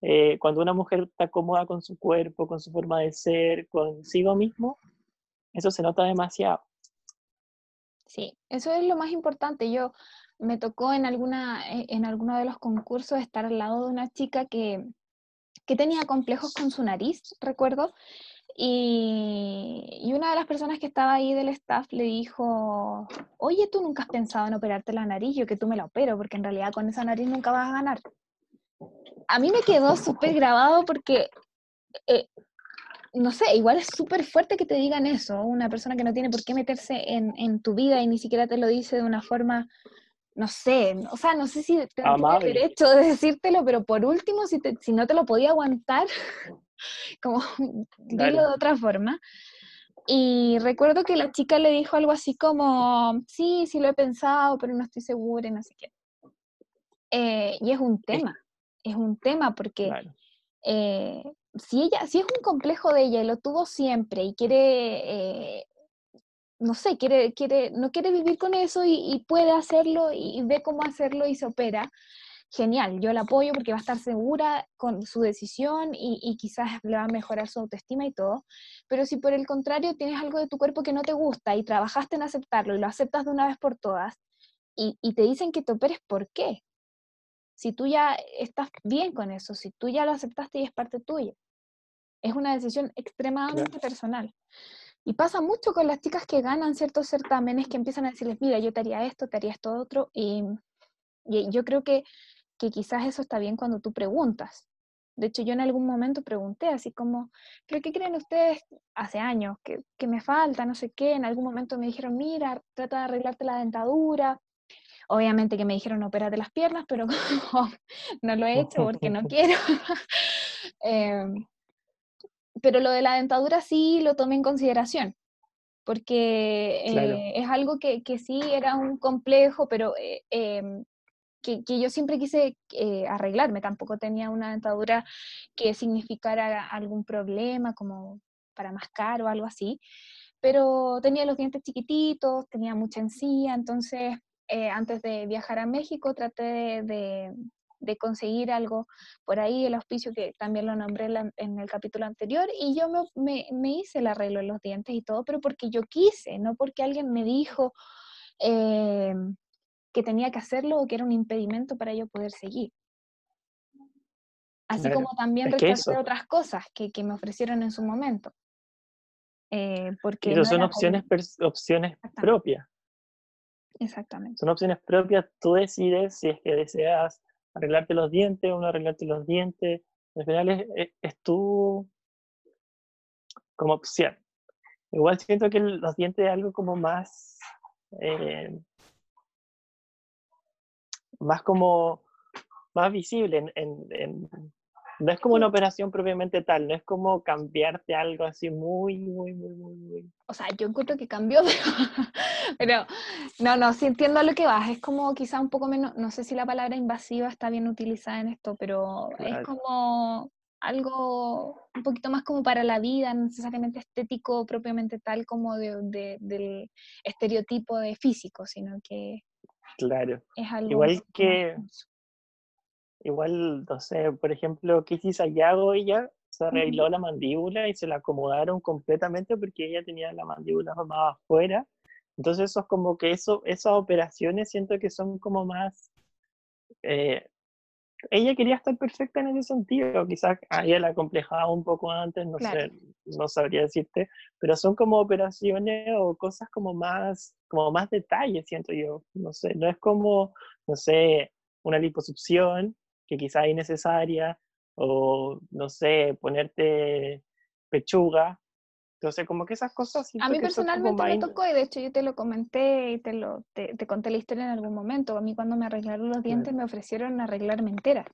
eh, cuando una mujer está cómoda con su cuerpo, con su forma de ser, consigo mismo, eso se nota demasiado. Sí, eso es lo más importante. Yo me tocó en, alguna, e, en alguno de los concursos estar al lado de una chica que, que tenía complejos con su nariz, recuerdo, Y, y, una de las personas que estaba ahí del staff le dijo, oye, tú nunca has pensado en operarte la nariz, yo que tú me la opero, porque en realidad con esa nariz nunca vas a ganar. A mí me quedó súper grabado porque, eh, no sé, igual es súper fuerte que te digan eso, una persona que no tiene por qué meterse en, en tu vida y ni siquiera te lo dice de una forma no sé, o sea, no sé si el derecho de decírtelo, pero por último, si, si no te lo podía aguantar, como dilo de otra forma. Y recuerdo que la chica le dijo algo así como, sí, sí lo he pensado, pero no estoy segura y no sé qué. Eh, y es un tema, es un tema porque eh, si ella, si es un complejo de ella y lo tuvo siempre y quiere eh, no sé, quiere, quiere, no quiere vivir con eso y, puede hacerlo y, ve cómo hacerlo y se opera, genial, yo la apoyo porque va a estar segura con su decisión y, quizás le va a mejorar su autoestima y todo, pero si por el contrario tienes algo de tu cuerpo que no te gusta y trabajaste en aceptarlo y lo aceptas de una vez por todas y, te dicen que te operes, ¿por qué? Si tú ya estás bien con eso, si tú ya lo aceptaste y es parte tuya. Es una decisión extremadamente personal. Y pasa mucho con las chicas que ganan ciertos certámenes que empiezan a decirles, mira, yo te haría esto, te haría esto otro. Y, yo creo que, que quizás eso está bien cuando tú preguntas. De hecho, yo en algún momento pregunté así como, ¿pero qué creen ustedes hace años? Que, que, me falta, no sé qué. En algún momento me dijeron, mira, trata de arreglarte la dentadura. Obviamente que me dijeron, opérate las piernas, pero no lo he hecho porque no quiero. eh, pero lo de la dentadura sí lo tomé en consideración, porque eh, es algo que, que, sí era un complejo, pero eh, em, que, que, yo siempre quise eh, arreglarme, tampoco tenía una dentadura que significara algún problema, como para mascar o algo así, pero tenía los dientes chiquititos, tenía mucha encía, entonces antes de viajar a México traté de, de conseguir algo por ahí, el auspicio que también lo nombré en el capítulo anterior, y yo me, hice el arreglo en los dientes y todo, pero porque yo quise, no porque alguien me dijo eh, que tenía que hacerlo o que era un impedimento para yo poder seguir. Así como también rechazé otras cosas que, me ofrecieron en su momento. Eh, porque Pero son opciones, opciones propias. Exactamente. Son opciones propias, tú decides si es que deseas arreglarte los dientes o no arreglarte los dientes. Al final es, es, tú como opción. Igual siento que los dientes es algo como más, eh, más como, más visible en, no es como una operación propiamente tal, no es como cambiarte algo así muy, muy, muy, muy, muy. O sea, yo encuentro que cambió, pero, no, no, sí entiendo a lo que vas. Es como quizá un poco menos, no sé si la palabra invasiva está bien utilizada en esto, pero es como algo un poquito más como para la vida, no necesariamente estético propiamente tal como de, del estereotipo de físico, sino que claro. es algo igual que igual, no sé, por ejemplo, Kissy Sayago, ella se arregló la mandíbula y se la acomodaron completamente porque ella tenía la mandíbula más afuera. Entonces, eso es como que eso, esas operaciones siento que son como más... Eh, ella quería estar perfecta en ese sentido, quizás a ella la acomplejaba un poco antes, no sé, no sabría decirte, pero son como operaciones o cosas como más, como más detalles, siento yo, no sé, no es como, no sé, una liposucción que quizá es innecesaria, o no sé, ponerte pechuga. Entonces, como que esas cosas... A mí personalmente me tocó, y de hecho yo te lo comenté y te, lo, te, conté la historia en algún momento. A mí cuando me arreglaron los dientes me ofrecieron arreglarme entera.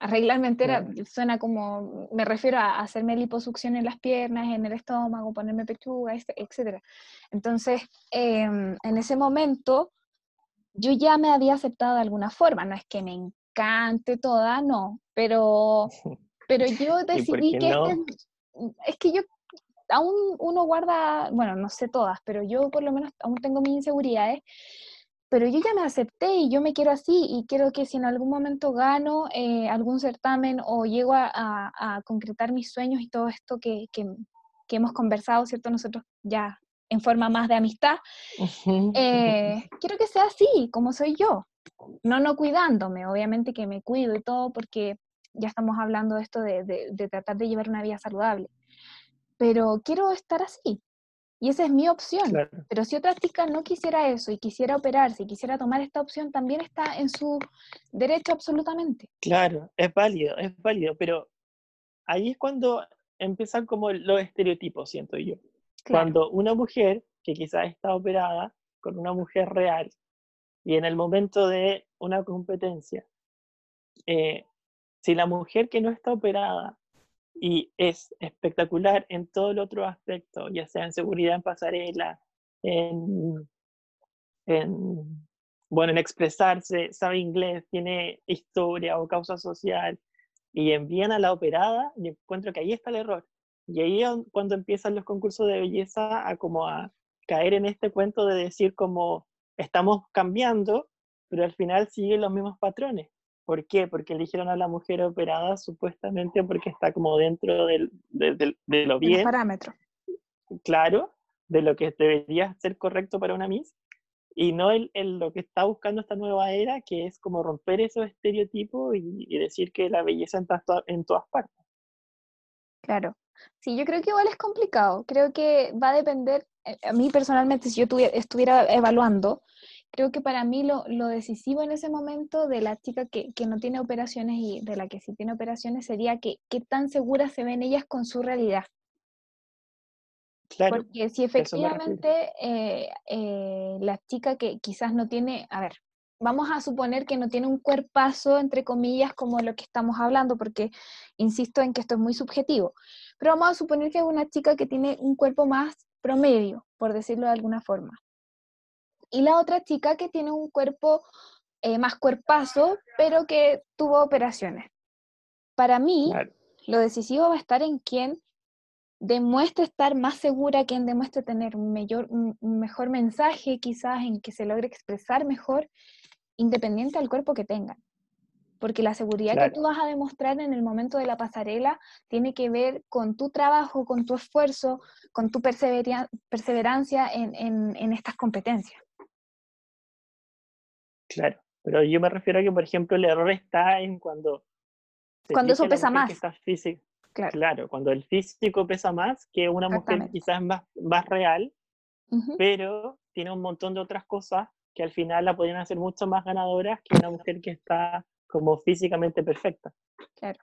Arreglarme entera suena como, me refiero a hacerme liposucción en las piernas, en el estómago, ponerme pechuga, etc. Entonces, em, en ese momento, yo ya me había aceptado de alguna forma, no es que me cante toda, no, pero, pero yo decidí que este es que yo aún uno guarda, bueno, no sé todas, pero yo por lo menos aún tengo mis inseguridades, pero yo ya me acepté y yo me quiero así y quiero que si en algún momento gano eh, algún certamen o llego a, concretar mis sueños y todo esto que, que, hemos conversado, ¿cierto? Nosotros ya en forma más de amistad, eh, quiero que sea así, como soy yo, no no cuidándome, obviamente que me cuido y todo porque ya estamos hablando de esto de, tratar de llevar una vida saludable. Pero quiero estar así. Y esa es mi opción. Pero si otra chica no quisiera eso y quisiera operarse y quisiera tomar esta opción, también está en su derecho absolutamente. Claro, es válido, es válido, pero ahí es cuando empiezan como los estereotipos, siento yo. Cuando una mujer que quizás está operada con una mujer real y en el momento de una competencia, eh, si la mujer que no está operada y es espectacular en todo el otro aspecto, ya sea en seguridad en pasarela, en, bueno, en expresarse, sabe inglés, tiene historia o causa social, y envían a la operada, y encuentro que ahí está el error. Y ahí es cuando empiezan los concursos de belleza a como a caer en este cuento de decir como estamos cambiando, pero al final siguen los mismos patrones. ¿Por qué? Porque eligieron a la mujer operada supuestamente porque está como dentro del, de, lo bien. parámetro. Claro, de lo que debería ser correcto para una Miss. Y no el, lo que está buscando esta nueva era, que es como romper esos estereotipos y, decir que la belleza está en todas partes. Claro. Sí, yo creo que igual es complicado. Creo que va a depender, eh, a mí personalmente, si yo estuviera evaluando, creo que para mí lo, decisivo en ese momento de la chica que, no tiene operaciones y de la que sí tiene operaciones sería que qué tan seguras se ven ellas con su realidad. Claro, Porque si efectivamente eh, eh, la chica que quizás no tiene, a ver, vamos a suponer que no tiene un cuerpazo, entre comillas, como lo que estamos hablando, porque insisto en que esto es muy subjetivo, pero vamos a suponer que es una chica que tiene un cuerpo más promedio, por decirlo de alguna forma y la otra chica que tiene un cuerpo eh, más cuerpazo, pero que tuvo operaciones. Para mí, lo decisivo va a estar en quien demuestre estar más segura, quien demuestre tener un, mayor, mejor mensaje, quizás en que se logre expresar mejor, independiente del cuerpo que tenga. Porque la seguridad que tú vas a demostrar en el momento de la pasarela tiene que ver con tu trabajo, con tu esfuerzo, con tu perseverancia en estas competencias. Claro, pero yo me refiero a que, por ejemplo, el error está en cuando... Cuando eso pesa más. Claro. claro. cuando el físico pesa más que una mujer quizás más, más real, pero tiene un montón de otras cosas que al final la podrían hacer mucho más ganadoras que una mujer que está como físicamente perfecta. Claro,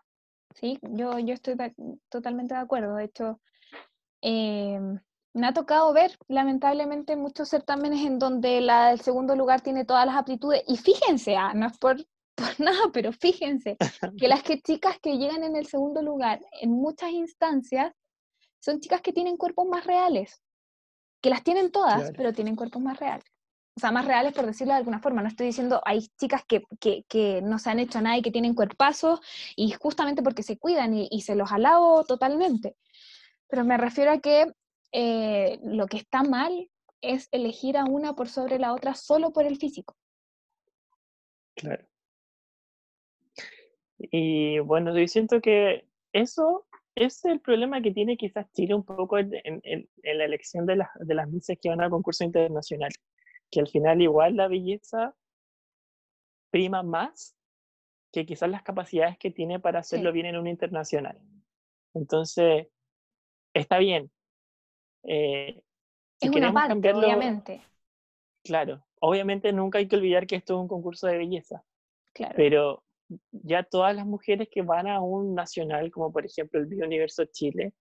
sí, yo, yo estoy totalmente de acuerdo. De hecho, eh, me ha tocado ver, lamentablemente, muchos certámenes en donde la del segundo lugar tiene todas las aptitudes. Y fíjense, ah, no es por, nada, pero fíjense que las que, chicas que llegan en el segundo lugar en muchas instancias son chicas que tienen cuerpos más reales, que las tienen todas, pero tienen cuerpos más reales. O sea, más reales por decirlo de alguna forma. No estoy diciendo, hay chicas que, que, no se han hecho nada y que tienen cuerpazos y justamente porque se cuidan y, y se los alabo totalmente. Pero me refiero a que eh, lo que está mal es elegir a una por sobre la otra solo por el físico. Claro. Y bueno, yo siento que eso es el problema que tiene quizás Chile un poco en, la elección de, de las misas que van al concurso internacional, que al final igual la belleza prima más que quizás las capacidades que tiene para hacerlo bien en un internacional. Entonces, está bien, eh, es una parte, obviamente. Claro, obviamente nunca hay que olvidar que esto es un concurso de belleza. Claro. Pero ya todas las mujeres que van a un nacional, como por ejemplo el Universo Chile,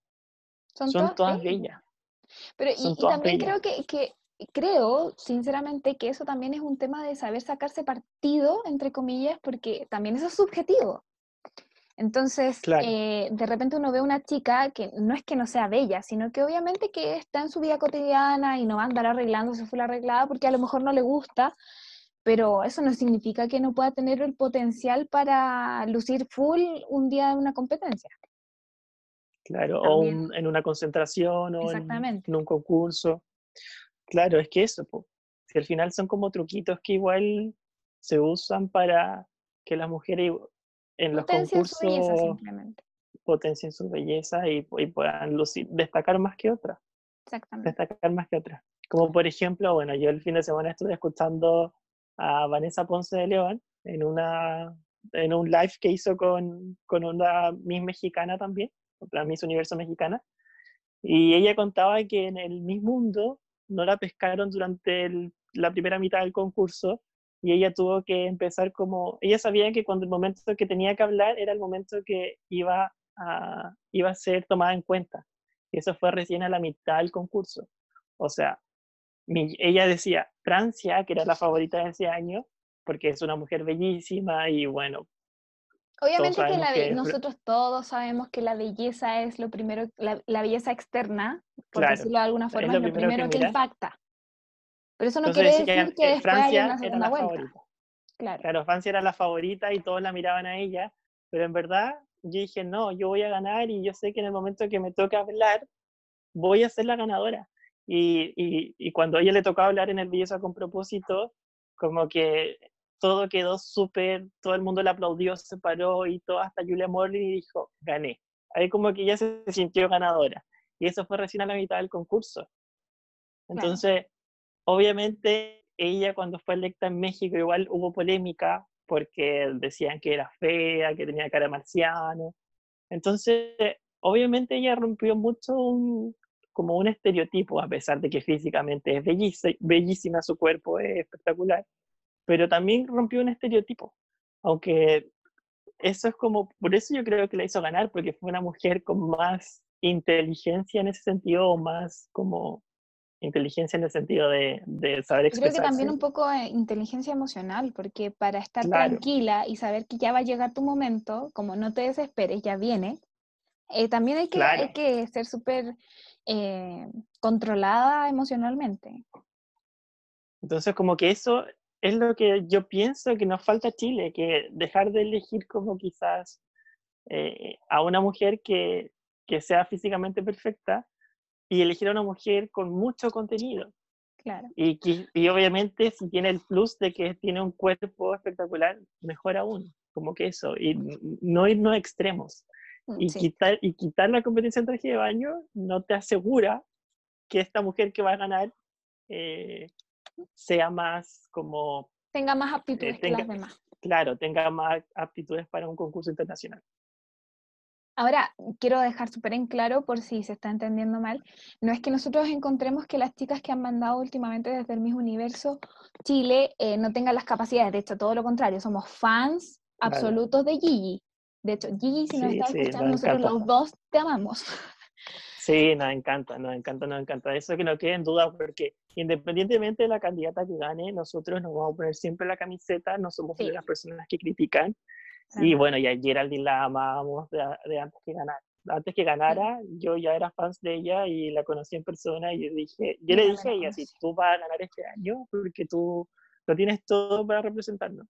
son, todas, bellas. Pero y, también creo que, que, creo, sinceramente, que eso también es un tema de saber sacarse partido, entre comillas, porque también eso es subjetivo. Entonces, eh, de repente uno ve una chica que no es que no sea bella, sino que obviamente que está en su vida cotidiana y no va a andar arreglándose full arreglada porque a lo mejor no le gusta, pero eso no significa que no pueda tener el potencial para lucir full un día en una competencia. Claro, o en una concentración o en, un concurso. Claro, es que eso, si al final son como truquitos que igual se usan para que las mujeres en los concursos su belleza, simplemente. potencien su belleza y, puedan destacar más que otras. Exactamente. Destacar más que otras. Como por ejemplo, bueno, yo el fin de semana estuve escuchando a Vanessa Ponce de León en, una, en un live que hizo con, con una Miss mexicana también, otra Miss Universo mexicana, Y ella contaba que en el mismo mundo no la pescaron durante la primera mitad del concurso y ella tuvo que empezar como, ella sabía que cuando el momento que tenía que hablar era el momento que iba a, iba a ser tomada en cuenta. Y eso fue recién a la mitad del concurso. O sea, ella decía, Francia, que era la favorita de ese año, porque es una mujer bellísima y bueno. Obviamente que, nosotros todos sabemos que la belleza es lo primero, la, belleza externa, por decirlo de alguna forma, es lo, primero, que, impacta. Pero eso no quiere decir que, después Francia una era la Favorita. Claro. claro, Francia era la favorita y todos la miraban a ella, pero en verdad yo dije, no, yo voy a ganar y yo sé que en el momento que me toca hablar, voy a ser la ganadora. Y, y, y cuando a ella le tocaba hablar en el belleza con propósito, como que todo quedó súper, todo el mundo le aplaudió, se paró y todo, hasta Julia Morley dijo, gané. Ahí como que ella se sintió ganadora. Y eso fue recién a la mitad del concurso. Entonces, obviamente, ella cuando fue electa en México igual hubo polémica porque decían que era fea, que tenía cara marciano. Entonces, obviamente ella rompió mucho como un estereotipo, a pesar de que físicamente es bellísima, bellísima su cuerpo es espectacular, pero también rompió un estereotipo, aunque eso es como, por eso yo creo que la hizo ganar, porque fue una mujer con más inteligencia en ese sentido, más como inteligencia en el sentido de, de saber expresarse. Creo que también un poco de inteligencia emocional, porque para estar tranquila y saber que ya va a llegar tu momento, como no te desesperes, ya viene, eh, también hay que, hay que ser súper eh, controlada emocionalmente. Entonces, como que eso es lo que yo pienso que nos falta a Chile, que dejar de elegir como quizás eh, a una mujer que, que sea físicamente perfecta, y elegir a una mujer con mucho contenido. Claro. Y, y obviamente si tiene el plus de que tiene un cuerpo espectacular, mejor aún, como que eso, y no irnos extremos. Mm, y, quitar, y quitar la competencia en traje de baño no te asegura que esta mujer que va a ganar eh, sea más como... Tenga más eh, aptitudes que las demás. Claro, tenga más aptitudes para un concurso internacional. Ahora, quiero dejar súper en claro, por si se está entendiendo mal, no es que nosotros encontremos que las chicas que han mandado últimamente desde el mismo universo Chile eh, no tengan las capacidades, de hecho, todo lo contrario, somos fans absolutos de Gigi. De hecho, Gigi, si nos está escuchando, nosotros los dos te amamos. Sí, nos encanta, nos encanta, nos encanta. Eso que no quede en duda, porque independientemente de la candidata que gane, nosotros nos vamos a poner siempre la camiseta, no somos de las personas que critican, y bueno, ya Geraldine la amábamos de, antes que ganara. Antes que ganara, yo ya era fan de ella y la conocí en persona y yo dije, yo le dije a ella, si tú vas a ganar este año, porque tú lo tienes todo para representarnos.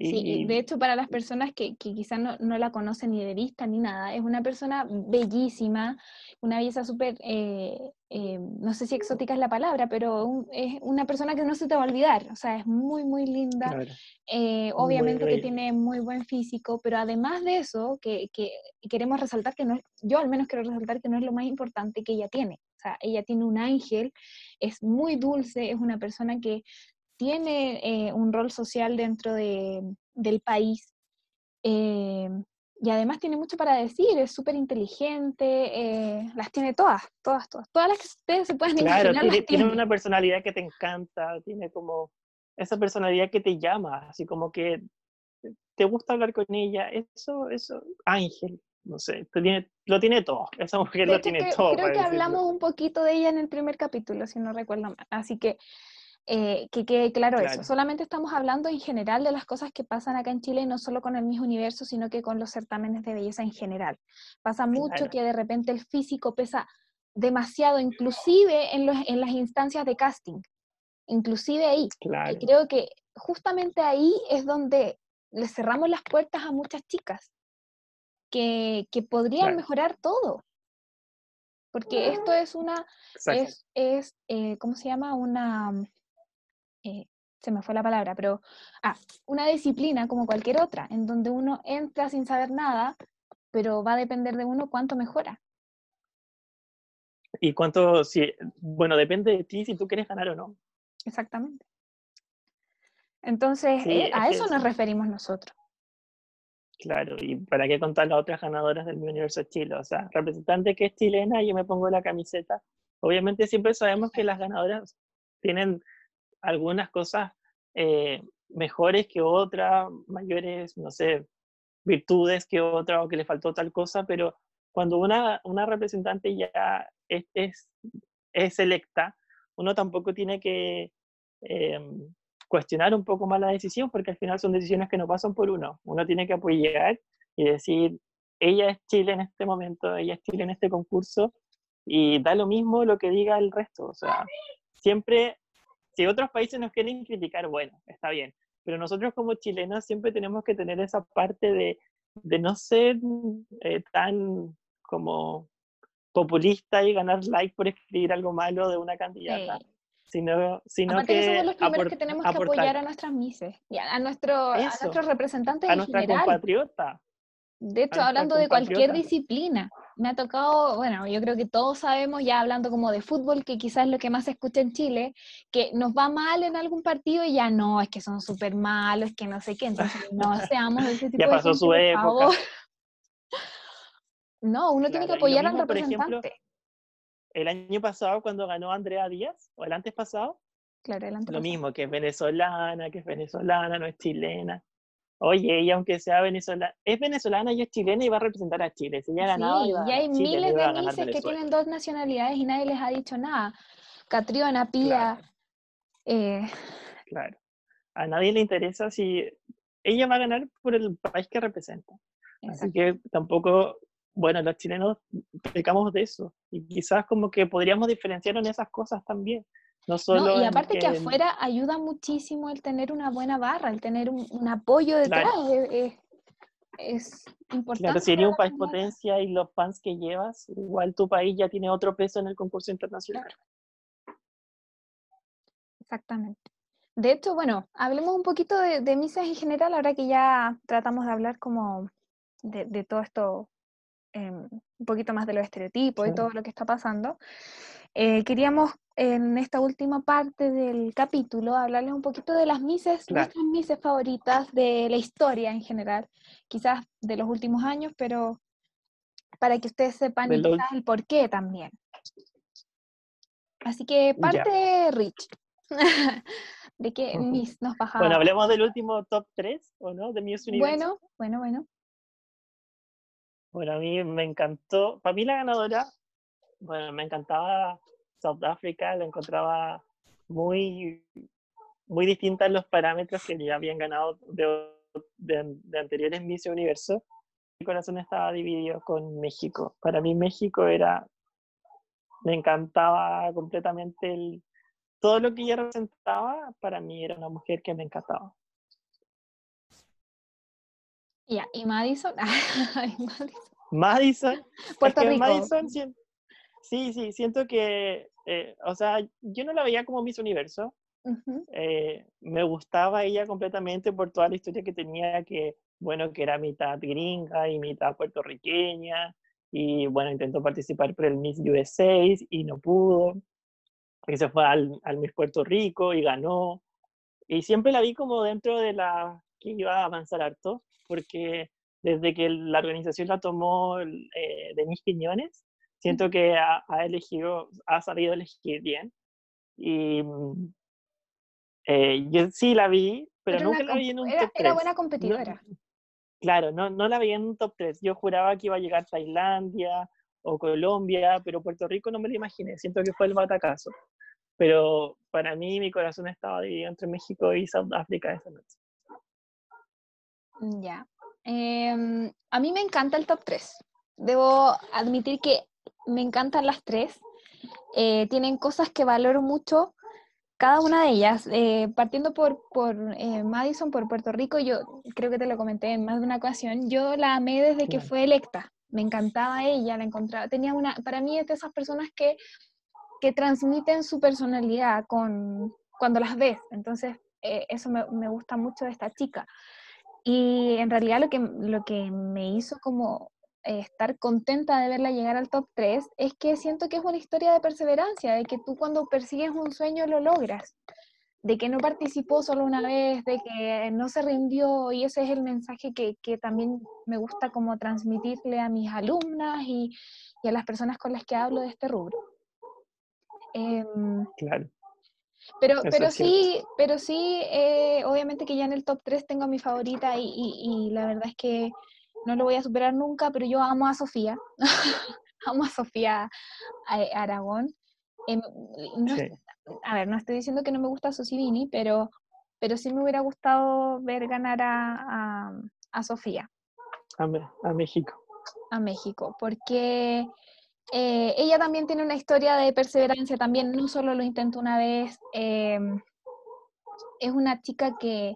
Sí, de hecho para las personas que, que quizás no, no, la conocen ni de vista ni nada, es una persona bellísima, una belleza súper, eh, eh, no sé si exótica es la palabra, pero es una persona que no se te va a olvidar, o sea, es muy, muy linda, eh, obviamente que tiene muy buen físico, pero además de eso, que, que, queremos resaltar que no es, yo al menos quiero resaltar que no es lo más importante que ella tiene, o sea, ella tiene un ángel, es muy dulce, es una persona que tiene eh, un rol social dentro de, del país eh, y además tiene mucho para decir, es súper inteligente, eh, las tiene todas, todas, todas, todas las que ustedes se puedan claro, imaginar. Tiene, tiene una personalidad que te encanta, tiene como esa personalidad que te llama, así como que te gusta hablar con ella, eso, eso, Ángel, no sé, tiene, lo tiene todo, esa mujer lo tiene todo. Creo que hablamos un poquito de ella en el primer capítulo, si no recuerdo mal, así que eh, que quede claro, eso. Solamente estamos hablando en general de las cosas que pasan acá en Chile, no solo con el mismo universo, sino que con los certámenes de belleza en general. Pasa mucho que de repente el físico pesa demasiado, inclusive en, los, en las instancias de casting, inclusive ahí. Y creo que justamente ahí es donde le cerramos las puertas a muchas chicas que, que podrían mejorar todo. Porque esto es una, es, es eh, ¿cómo se llama? Una eh, se me fue la palabra, pero, ah, una disciplina como cualquier otra, en donde uno entra sin saber nada, pero va a depender de uno cuánto mejora. Y cuánto, si, bueno, depende de ti si tú quieres ganar o no. Exactamente. Entonces, eh, a eso nos referimos nosotros. Claro, y para qué contar las otras ganadoras del Universo Chile, o sea, representante que es chilena, yo me pongo la camiseta. Obviamente siempre sabemos que las ganadoras tienen algunas cosas eh, mejores que otras, mayores, no sé, virtudes que otra o que le faltó tal cosa, pero cuando una, una representante ya es, es, es electa, uno tampoco tiene que em, cuestionar un poco más la decisión, porque al final son decisiones que no pasan por uno. Uno tiene que apoyar y decir, ella es Chile en este momento, ella es Chile en este concurso, y da lo mismo lo que diga el resto. O sea, siempre, si otros países nos quieren criticar, bueno, está bien, pero nosotros como chilenos siempre tenemos que tener esa parte de, de no ser eh, tan como populista y ganar like por escribir algo malo de una candidata. Sino, sino que, somos los primeros que tenemos que apoyar a nuestras mises, a, nuestro, a nuestros representantes a nuestra compatriota. De hecho, hablando de cualquier disciplina, me ha tocado, bueno, yo creo que todos sabemos, ya hablando como de fútbol, que quizás es lo que más se escucha en Chile, que nos va mal en algún partido y ya no, es que son súper malos, es que no sé qué, entonces no seamos ese tipo ya pasó su época. No, uno tiene que apoyar al representante. el año pasado cuando ganó Andrea Díaz, o el antes pasado, claro, el antes lo mismo, que es venezolana, que es venezolana, no es chilena. Oye, y aunque sea venezolana, es venezolana y es chilena y va a representar a Chile. Si ya ha ganado, sí, y hay miles de mises que tienen dos nacionalidades y nadie les ha dicho nada. Catriona, Pía. Eh, claro. A nadie le interesa si ella va a ganar por el país que representa. Así que tampoco, bueno, los chilenos pecamos de eso. Y quizás como que podríamos diferenciar en esas cosas también. No solo y aparte que, afuera ayuda muchísimo el tener una buena barra, el tener un, apoyo detrás. Es, importante. Claro, si eres un país potencia y los fans que llevas, igual tu país ya tiene otro peso en el concurso internacional. Exactamente. De hecho, bueno, hablemos un poquito de, de misas en general, ahora que ya tratamos de hablar como de, todo esto, em, un poquito más de los estereotipos y todo lo que está pasando. Eh, queríamos en esta última parte del capítulo hablarles un poquito de las mises, nuestras mises favoritas de la historia en general, quizás de los últimos años, pero para que ustedes sepan el por qué también. Así que parte Rich. ¿De qué Miss nos bajaba? Bueno, hablemos del último top 3, ¿o no? De Miss Universo. Bueno, bueno, bueno. Bueno, a mí me encantó. Para mí la ganadora bueno, me encantaba South Africa, la encontraba muy, muy distinta en los parámetros que ya habían ganado de, de, anteriores Miss Universo. Mi corazón estaba dividido con México. Para mí México era, me encantaba completamente el, todo lo que ella representaba, para mí era una mujer que me encantaba. Ya, ¿y Madison? Madison. Puerto Rico. Madison, Sí, sí, siento que, eh, o sea, yo no la veía como Miss Universo. Eh, me gustaba ella completamente por toda la historia que tenía, que, bueno, que era mitad gringa y mitad puertorriqueña. Y bueno, intentó participar por el Miss USA y no pudo. Y se fue al, al Miss Puerto Rico y ganó. Y siempre la vi como dentro de la que iba a avanzar harto, porque desde que la organización la tomó eh, de Miss Quiñones, Siento que ha, elegido, ha sabido elegir bien. Y mm, eh, yo sí la vi, pero, nunca la vi en un era, top 3. Era buena competidora. claro, no, no la vi en un top 3. Yo juraba que iba a llegar Tailandia o Colombia, pero Puerto Rico no me lo imaginé. Siento que fue el batacazo. Pero para mí mi corazón estaba dividido entre México y South Africa esa noche. Ya. Em, a mí me encanta el top 3. Debo admitir que me encantan las tres. Eh, tienen cosas que valoro mucho, cada una de ellas. Eh, partiendo por, por eh, Madison, por Puerto Rico, yo creo que te lo comenté en más de una ocasión, yo la amé desde que fue electa. Me encantaba ella, la encontraba. Tenía una, para mí es de esas personas que, que transmiten su personalidad con, cuando las ves. Entonces, eso me, me, gusta mucho de esta chica. Y en realidad lo que, lo que me hizo como estar contenta de verla llegar al top 3 es que siento que es una historia de perseverancia, de que tú cuando persigues un sueño lo logras. de que no participó solo una vez, de que no se rindió y ese es el mensaje que, que también me gusta como transmitirle a mis alumnas y, y, a las personas con las que hablo de este rubro. Em, claro. Pero, pero sí, pero sí, eh, obviamente que ya en el top 3 tengo a mi favorita y, y, la verdad es que no lo voy a superar nunca, pero yo amo a Sofía, amo a Sofía Aragón. Em, a ver, no estoy diciendo que no me gusta Susivini, pero, pero sí me hubiera gustado ver ganar a, a, Sofía. A, a, México. A México, porque eh, ella también tiene una historia de perseverancia, también no solo lo intentó una vez, em, es una chica que,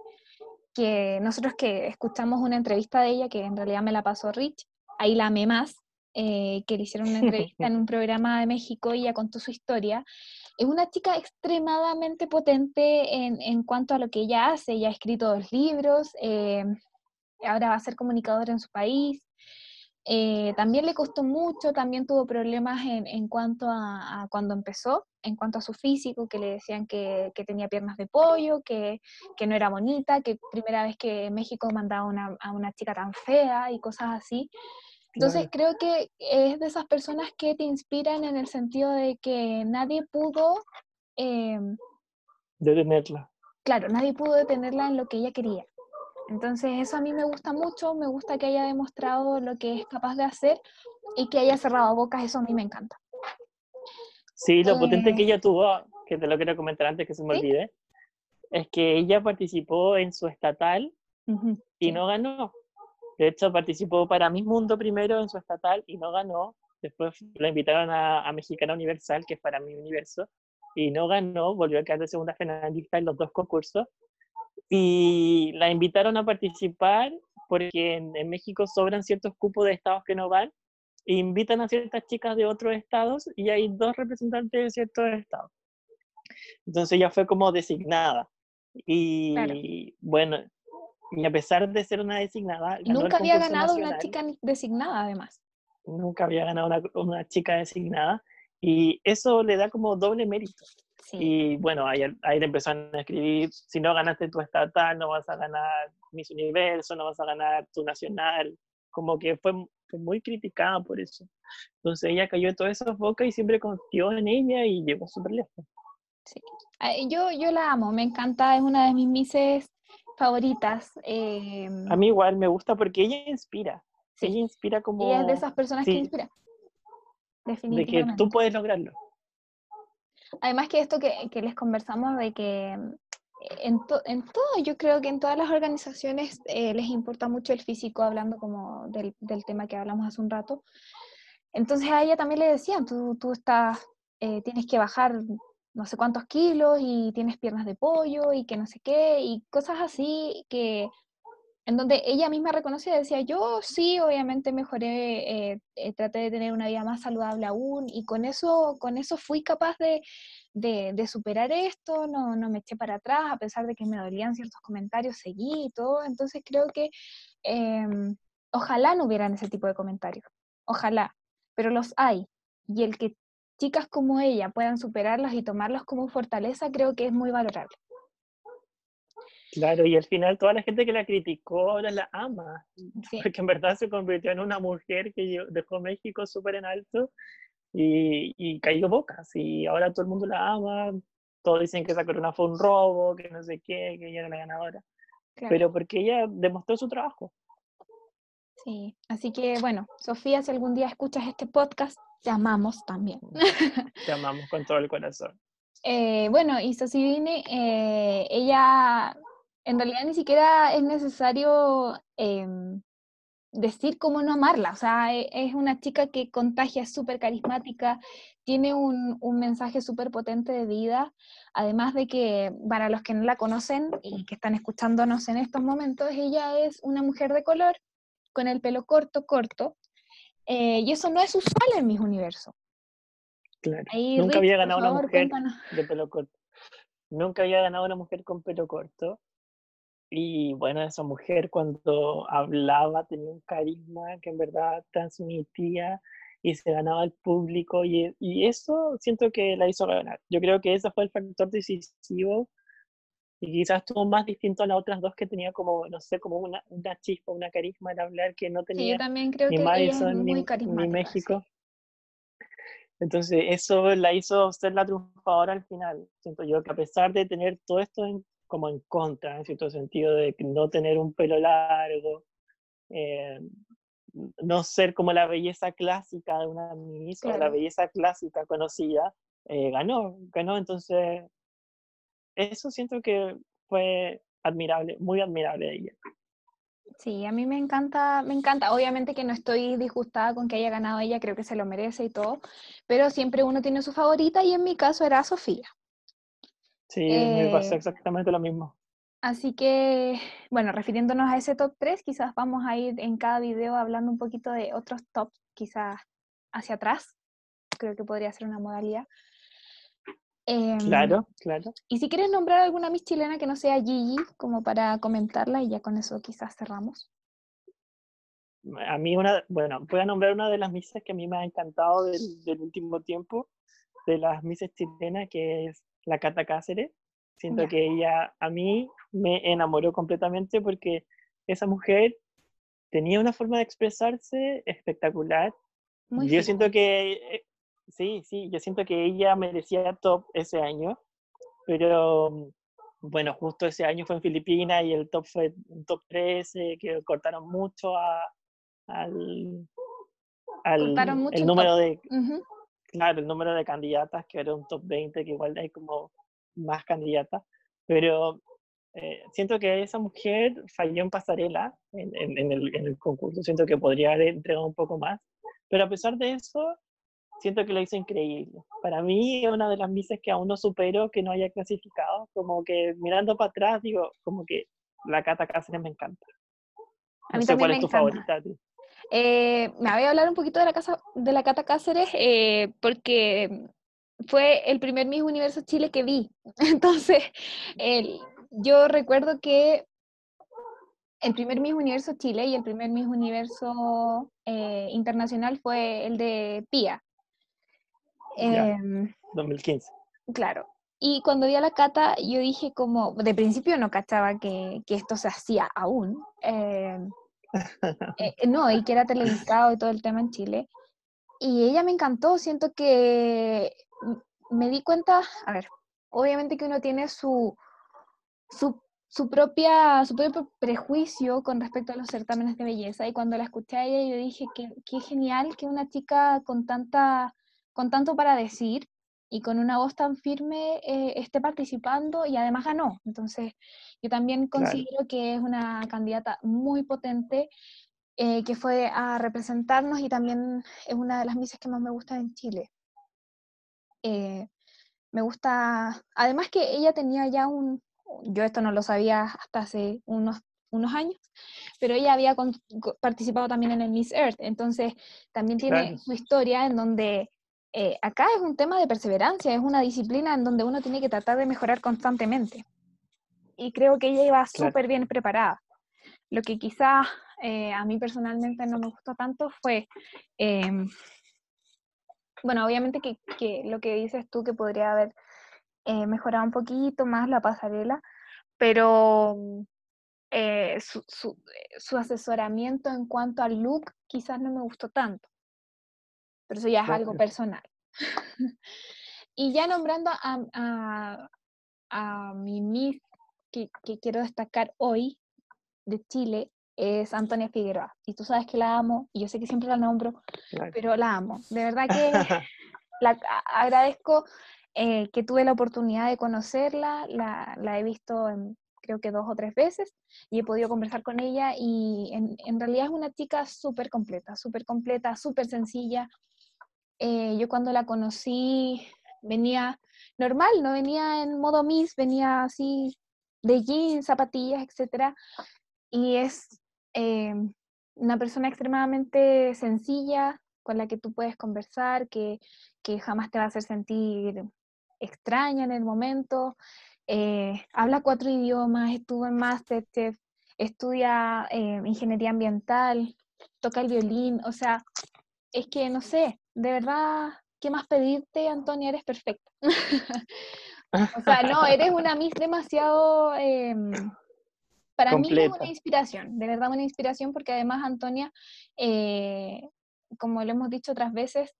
que nosotros que escuchamos una entrevista de ella, que en realidad me la pasó Rich, ahí la amé más, eh, que le hicieron una entrevista en un programa de México y ella contó su historia. Es una chica extremadamente potente en, en cuanto a lo que ella hace. Ella ha escrito dos libros, eh, ahora va a ser comunicadora en su país. Eh, también le costó mucho, también tuvo problemas en, en cuanto a, cuando empezó, en cuanto a su físico, que le decían que, que tenía piernas de pollo, que, que, no era bonita, que primera vez que México mandaba una, a una chica tan fea y cosas así. Entonces creo que es de esas personas que te inspiran en el sentido de que nadie pudo... Eh, detenerla. Claro, nadie pudo detenerla en lo que ella quería. Entonces eso a mí me gusta mucho, me gusta que haya demostrado lo que es capaz de hacer y que haya cerrado bocas, eso a mí me encanta. Sí, lo potente que eh, ella tuvo, que te lo quiero comentar antes que se me olvide, es que ella participó en su estatal y no ganó. De hecho, participó para Mi Mundo primero en su estatal y no ganó. Después la invitaron a, Mexicana Universal, que es para mi universo, y no ganó. Volvió a quedar de segunda finalista en los dos concursos. Y la invitaron a participar porque en, México sobran ciertos cupos de estados que no van. E invitan a ciertas chicas de otros estados y hay dos representantes de ciertos estados. Entonces ella fue como designada. Y bueno, y a pesar de ser una designada... Nunca había ganado una chica designada, además. Nunca había ganado una, una, chica designada. Y eso le da como doble mérito. Y bueno, ahí, ahí le empezaron a escribir, si no ganaste tu estatal, no vas a ganar Miss Universo, no vas a ganar tu nacional. Como que fue, fue muy criticada por eso. Entonces ella cayó de todas esas bocas y siempre confió en ella y llegó súper lejos. Sí. Yo, yo la amo, me encanta, es una de mis misses favoritas. Em, a mí igual me gusta porque ella inspira. Ella inspira como... Ella es de esas personas que inspira. Definitivamente. De que tú puedes lograrlo. Además que esto que, que les conversamos de que en, en, todo, yo creo que en todas las organizaciones eh, les importa mucho el físico, hablando como del, del, tema que hablamos hace un rato. Entonces a ella también le decían, tú, tú estás, eh, tienes que bajar no sé cuántos kilos y tienes piernas de pollo y que no sé qué, y cosas así que en donde ella misma reconocía, decía, yo sí, obviamente mejoré, eh, eh, traté de tener una vida más saludable aún, y con eso, con eso fui capaz de, de, superar esto, no, no, me eché para atrás, a pesar de que me dolían ciertos comentarios, seguí y todo, entonces creo que em, ojalá no hubieran ese tipo de comentarios, ojalá, pero los hay, y el que chicas como ella puedan superarlos y tomarlos como fortaleza, creo que es muy valorable. Claro, y al final toda la gente que la criticó ahora la ama, porque en verdad se convirtió en una mujer que dejó México súper en alto y, y, cayó bocas, y ahora todo el mundo la ama, todos dicen que esa corona fue un robo, que no sé qué, que ella era la ganadora, pero porque ella demostró su trabajo. Sí, así que bueno, Sofía, si algún día escuchas este podcast, te amamos también. Te amamos con todo el corazón. Eh, bueno, y Sosibine, eh, ella en realidad ni siquiera es necesario em, decir cómo no amarla, o sea, e, es una chica que contagia, súper carismática, tiene un, un mensaje súper potente de vida, además de que para los que no la conocen y que están escuchándonos en estos momentos, ella es una mujer de color con el pelo corto, corto, eh, y eso no es usual en mis universos. Claro. Nunca había ganado una mujer de pelo corto. Nunca había ganado una mujer con pelo corto. Y bueno, esa mujer cuando hablaba tenía un carisma que en verdad transmitía y se ganaba al público y, y, eso siento que la hizo ganar. Yo creo que ese fue el factor decisivo Y quizás estuvo más distinto a las otras dos que tenía como, no sé, como una, una chispa, una carisma al hablar que no tenía yo también creo ni que Madison ni, ni, México. Entonces eso la hizo ser la triunfadora al final. Siento yo que a pesar de tener todo esto en, como en contra, en cierto sentido, de no tener un pelo largo, eh, no ser como la belleza clásica de una ministra, la belleza clásica conocida, eh, ganó, ganó. Entonces, eso siento que fue admirable, muy admirable de ella. Sí, a mí me encanta, me encanta. Obviamente que no estoy disgustada con que haya ganado ella, creo que se lo merece y todo, pero siempre uno tiene su favorita y en mi caso era Sofía. Sí, me pasó eh, exactamente lo mismo. Así que, bueno, refiriéndonos a ese top 3, quizás vamos a ir en cada video hablando un poquito de otros tops, quizás hacia atrás. Creo que podría ser una modalidad. Em, claro, claro. Y si quieres nombrar alguna Miss chilena que no sea Gigi, como para comentarla, y ya con eso quizás cerramos. A mí una, bueno, voy a nombrar una de las misas que a mí me ha encantado del, último tiempo, de las misas chilenas, que es la Cata Cáceres. Siento que ella a mí me enamoró completamente porque esa mujer tenía una forma de expresarse espectacular. yo siento que, eh, sí, sí, yo siento que ella merecía top ese año, pero bueno, justo ese año fue en Filipinas y el top fue un top 13, que cortaron mucho a, al, al el número de... Claro, el número de candidatas, que era un top 20, que igual hay como más candidatas, pero eh, siento que esa mujer falló en pasarela en, en, el, en, el, concurso, siento que podría haber entregado un poco más, pero a pesar de eso, siento que lo hizo increíble. Para mí es una de las mises que aún no supero que no haya clasificado, como que mirando para atrás digo, como que la Cata Cáceres me encanta. A mí también ¿Cuál es tu favorita? Eh, me voy a hablar un poquito de la, casa, de la Cata Cáceres eh, porque fue el primer Miss Universo Chile que vi. Entonces, el, yo recuerdo que el primer Miss Universo Chile y el primer Miss Universo eh, Internacional fue el de Pía. 2015. Em, claro. Y cuando vi a la cata, yo dije como, de principio no cachaba que, que esto se hacía aún. Em, eh, no, y que era televisado y todo el tema en Chile. Y ella me encantó, siento que me di cuenta, a ver, obviamente que uno tiene su, su, su, propia, su propio prejuicio con respecto a los certámenes de belleza y cuando la escuché a ella yo dije que qué genial que una chica con, tanta, con tanto para decir y con una voz tan firme eh, esté participando y además ganó. Entonces, yo también considero que es una candidata muy potente eh, que fue a representarnos y también es una de las misas que más me gustan en Chile. Eh, me gusta, además que ella tenía ya un, yo esto no lo sabía hasta hace unos, unos años, pero ella había participado también en el Miss Earth, entonces también tiene su historia en donde eh, acá es un tema de perseverancia, es una disciplina en donde uno tiene que tratar de mejorar constantemente. Y creo que ella iba súper bien preparada. Lo que quizá eh, a mí personalmente no me gustó tanto fue, em, bueno, obviamente que, que, lo que dices tú, que podría haber eh, mejorado un poquito más la pasarela, pero eh, su, su, su, asesoramiento en cuanto al look quizás no me gustó tanto. Pero eso ya es algo personal. y ya nombrando a, a, a mi Miss que, que, quiero destacar hoy de Chile, es Antonia Figueroa. Y tú sabes que la amo, y yo sé que siempre la nombro, pero la amo. De verdad que la agradezco eh, que tuve la oportunidad de conocerla, la, la, he visto creo que dos o tres veces y he podido conversar con ella y en, en realidad es una chica súper completa, súper completa, súper sencilla. Eh, yo cuando la conocí venía normal, no venía en modo Miss, venía así de jeans, zapatillas, etc. Y es eh, una persona extremadamente sencilla con la que tú puedes conversar, que, que, jamás te va a hacer sentir extraña en el momento. Eh, habla cuatro idiomas, estuvo en Masterchef, estudia ingeniería ambiental, toca el violín, o sea, es que no sé, de verdad, ¿qué más pedirte, Antonia? Eres perfecta. O sea, no, eres una Miss demasiado... Em, para mí es una inspiración, de verdad una inspiración, porque además Antonia, eh, como lo hemos dicho otras veces,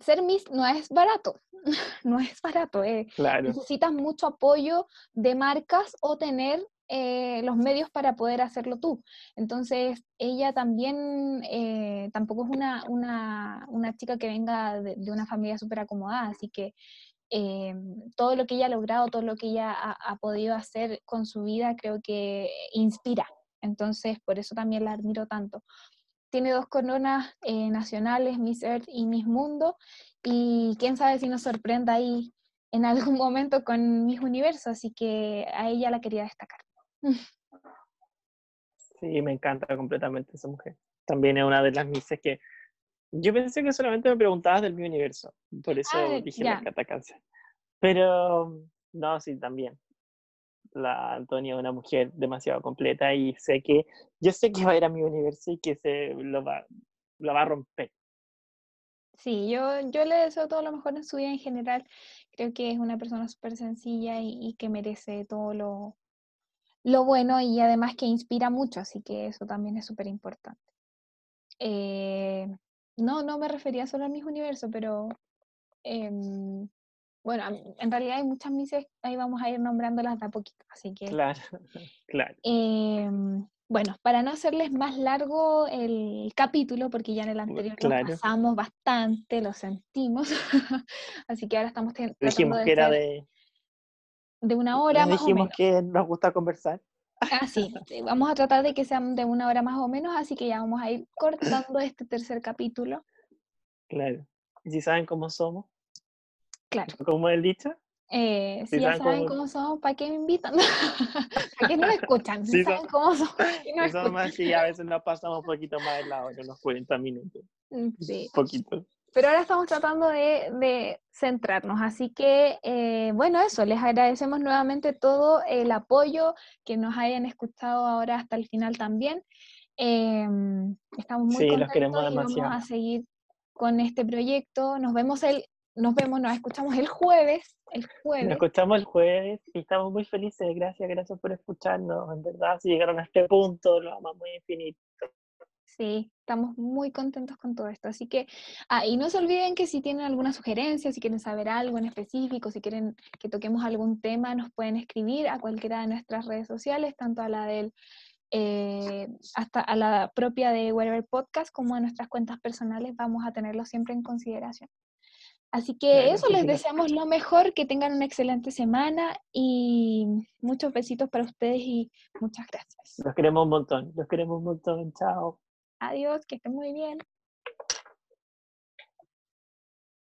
ser Miss no es barato, no es barato. Eh. Necesitas mucho apoyo de marcas o tener eh, los medios para poder hacerlo tú. Entonces, ella también eh, tampoco es una, una, chica que venga de, una familia súper acomodada, así que eh, todo lo que ella ha logrado, todo lo que ella ha, podido hacer con su vida, creo que inspira. Entonces, por eso también la admiro tanto. Tiene dos coronas nacionales, Miss Earth y Miss Mundo, y quién sabe si nos sorprenda ahí en algún momento con Miss Universo, así que a ella la quería destacar. Sí, me encanta completamente esa mujer. También es una de las mises que yo pensé que solamente me preguntabas del mi universo, por eso ah, dije la catacanza. Pero no, sí, también. La Antonia es una mujer demasiado completa y sé que, yo sé que va a ir a mi universo y que se lo va, lo va a romper. Sí, yo, yo le deseo todo lo mejor en su vida en general. Creo que es una persona súper sencilla y, que merece todo lo, lo bueno y además que inspira mucho, así que eso también es súper importante. Eh, no, no me refería solo a mis universos, pero em, bueno, en realidad hay muchas mises, ahí vamos a ir nombrándolas de a poquito, así que... Claro, claro. Em, bueno, para no hacerles más largo el capítulo, porque ya en el anterior lo pasamos bastante, lo sentimos, así que ahora estamos Dijimos que era de de una hora más dijimos que nos gusta conversar. Ah, sí, vamos a tratar de que sean de una hora más o menos, así que ya vamos a ir cortando este tercer capítulo. Claro. ¿Y si saben cómo somos? Claro. ¿Cómo el dicho? Eh, si, ya saben cómo... somos, ¿para qué me invitan? ¿Para qué no escuchan? Si saben cómo somos, no somos así, a veces nos pasamos un poquito más de la hora, unos 40 minutos. Mm, sí. Poquito. Pero ahora estamos tratando de, centrarnos, así que eh, bueno, eso, les agradecemos nuevamente todo el apoyo que nos hayan escuchado ahora hasta el final también. Em, estamos muy contentos queremos y vamos a seguir con este proyecto. Nos vemos el, nos vemos, nos escuchamos el jueves, el jueves. Nos escuchamos el jueves y estamos muy felices. Gracias, gracias por escucharnos. En verdad, si llegaron a este punto, lo amamos muy infinito. Sí, estamos muy contentos con todo esto. Así que, ah, y no se olviden que si tienen alguna sugerencia, si quieren saber algo en específico, si quieren que toquemos algún tema, nos pueden escribir a cualquiera de nuestras redes sociales, tanto a la del eh, hasta a la propia de Whatever Podcast como a nuestras cuentas personales, vamos a tenerlo siempre en consideración. Así que eso, les deseamos lo mejor, que tengan una excelente semana y muchos besitos para ustedes y muchas gracias. Los queremos un montón, los queremos un montón, chao. Adiós, que estén muy bien.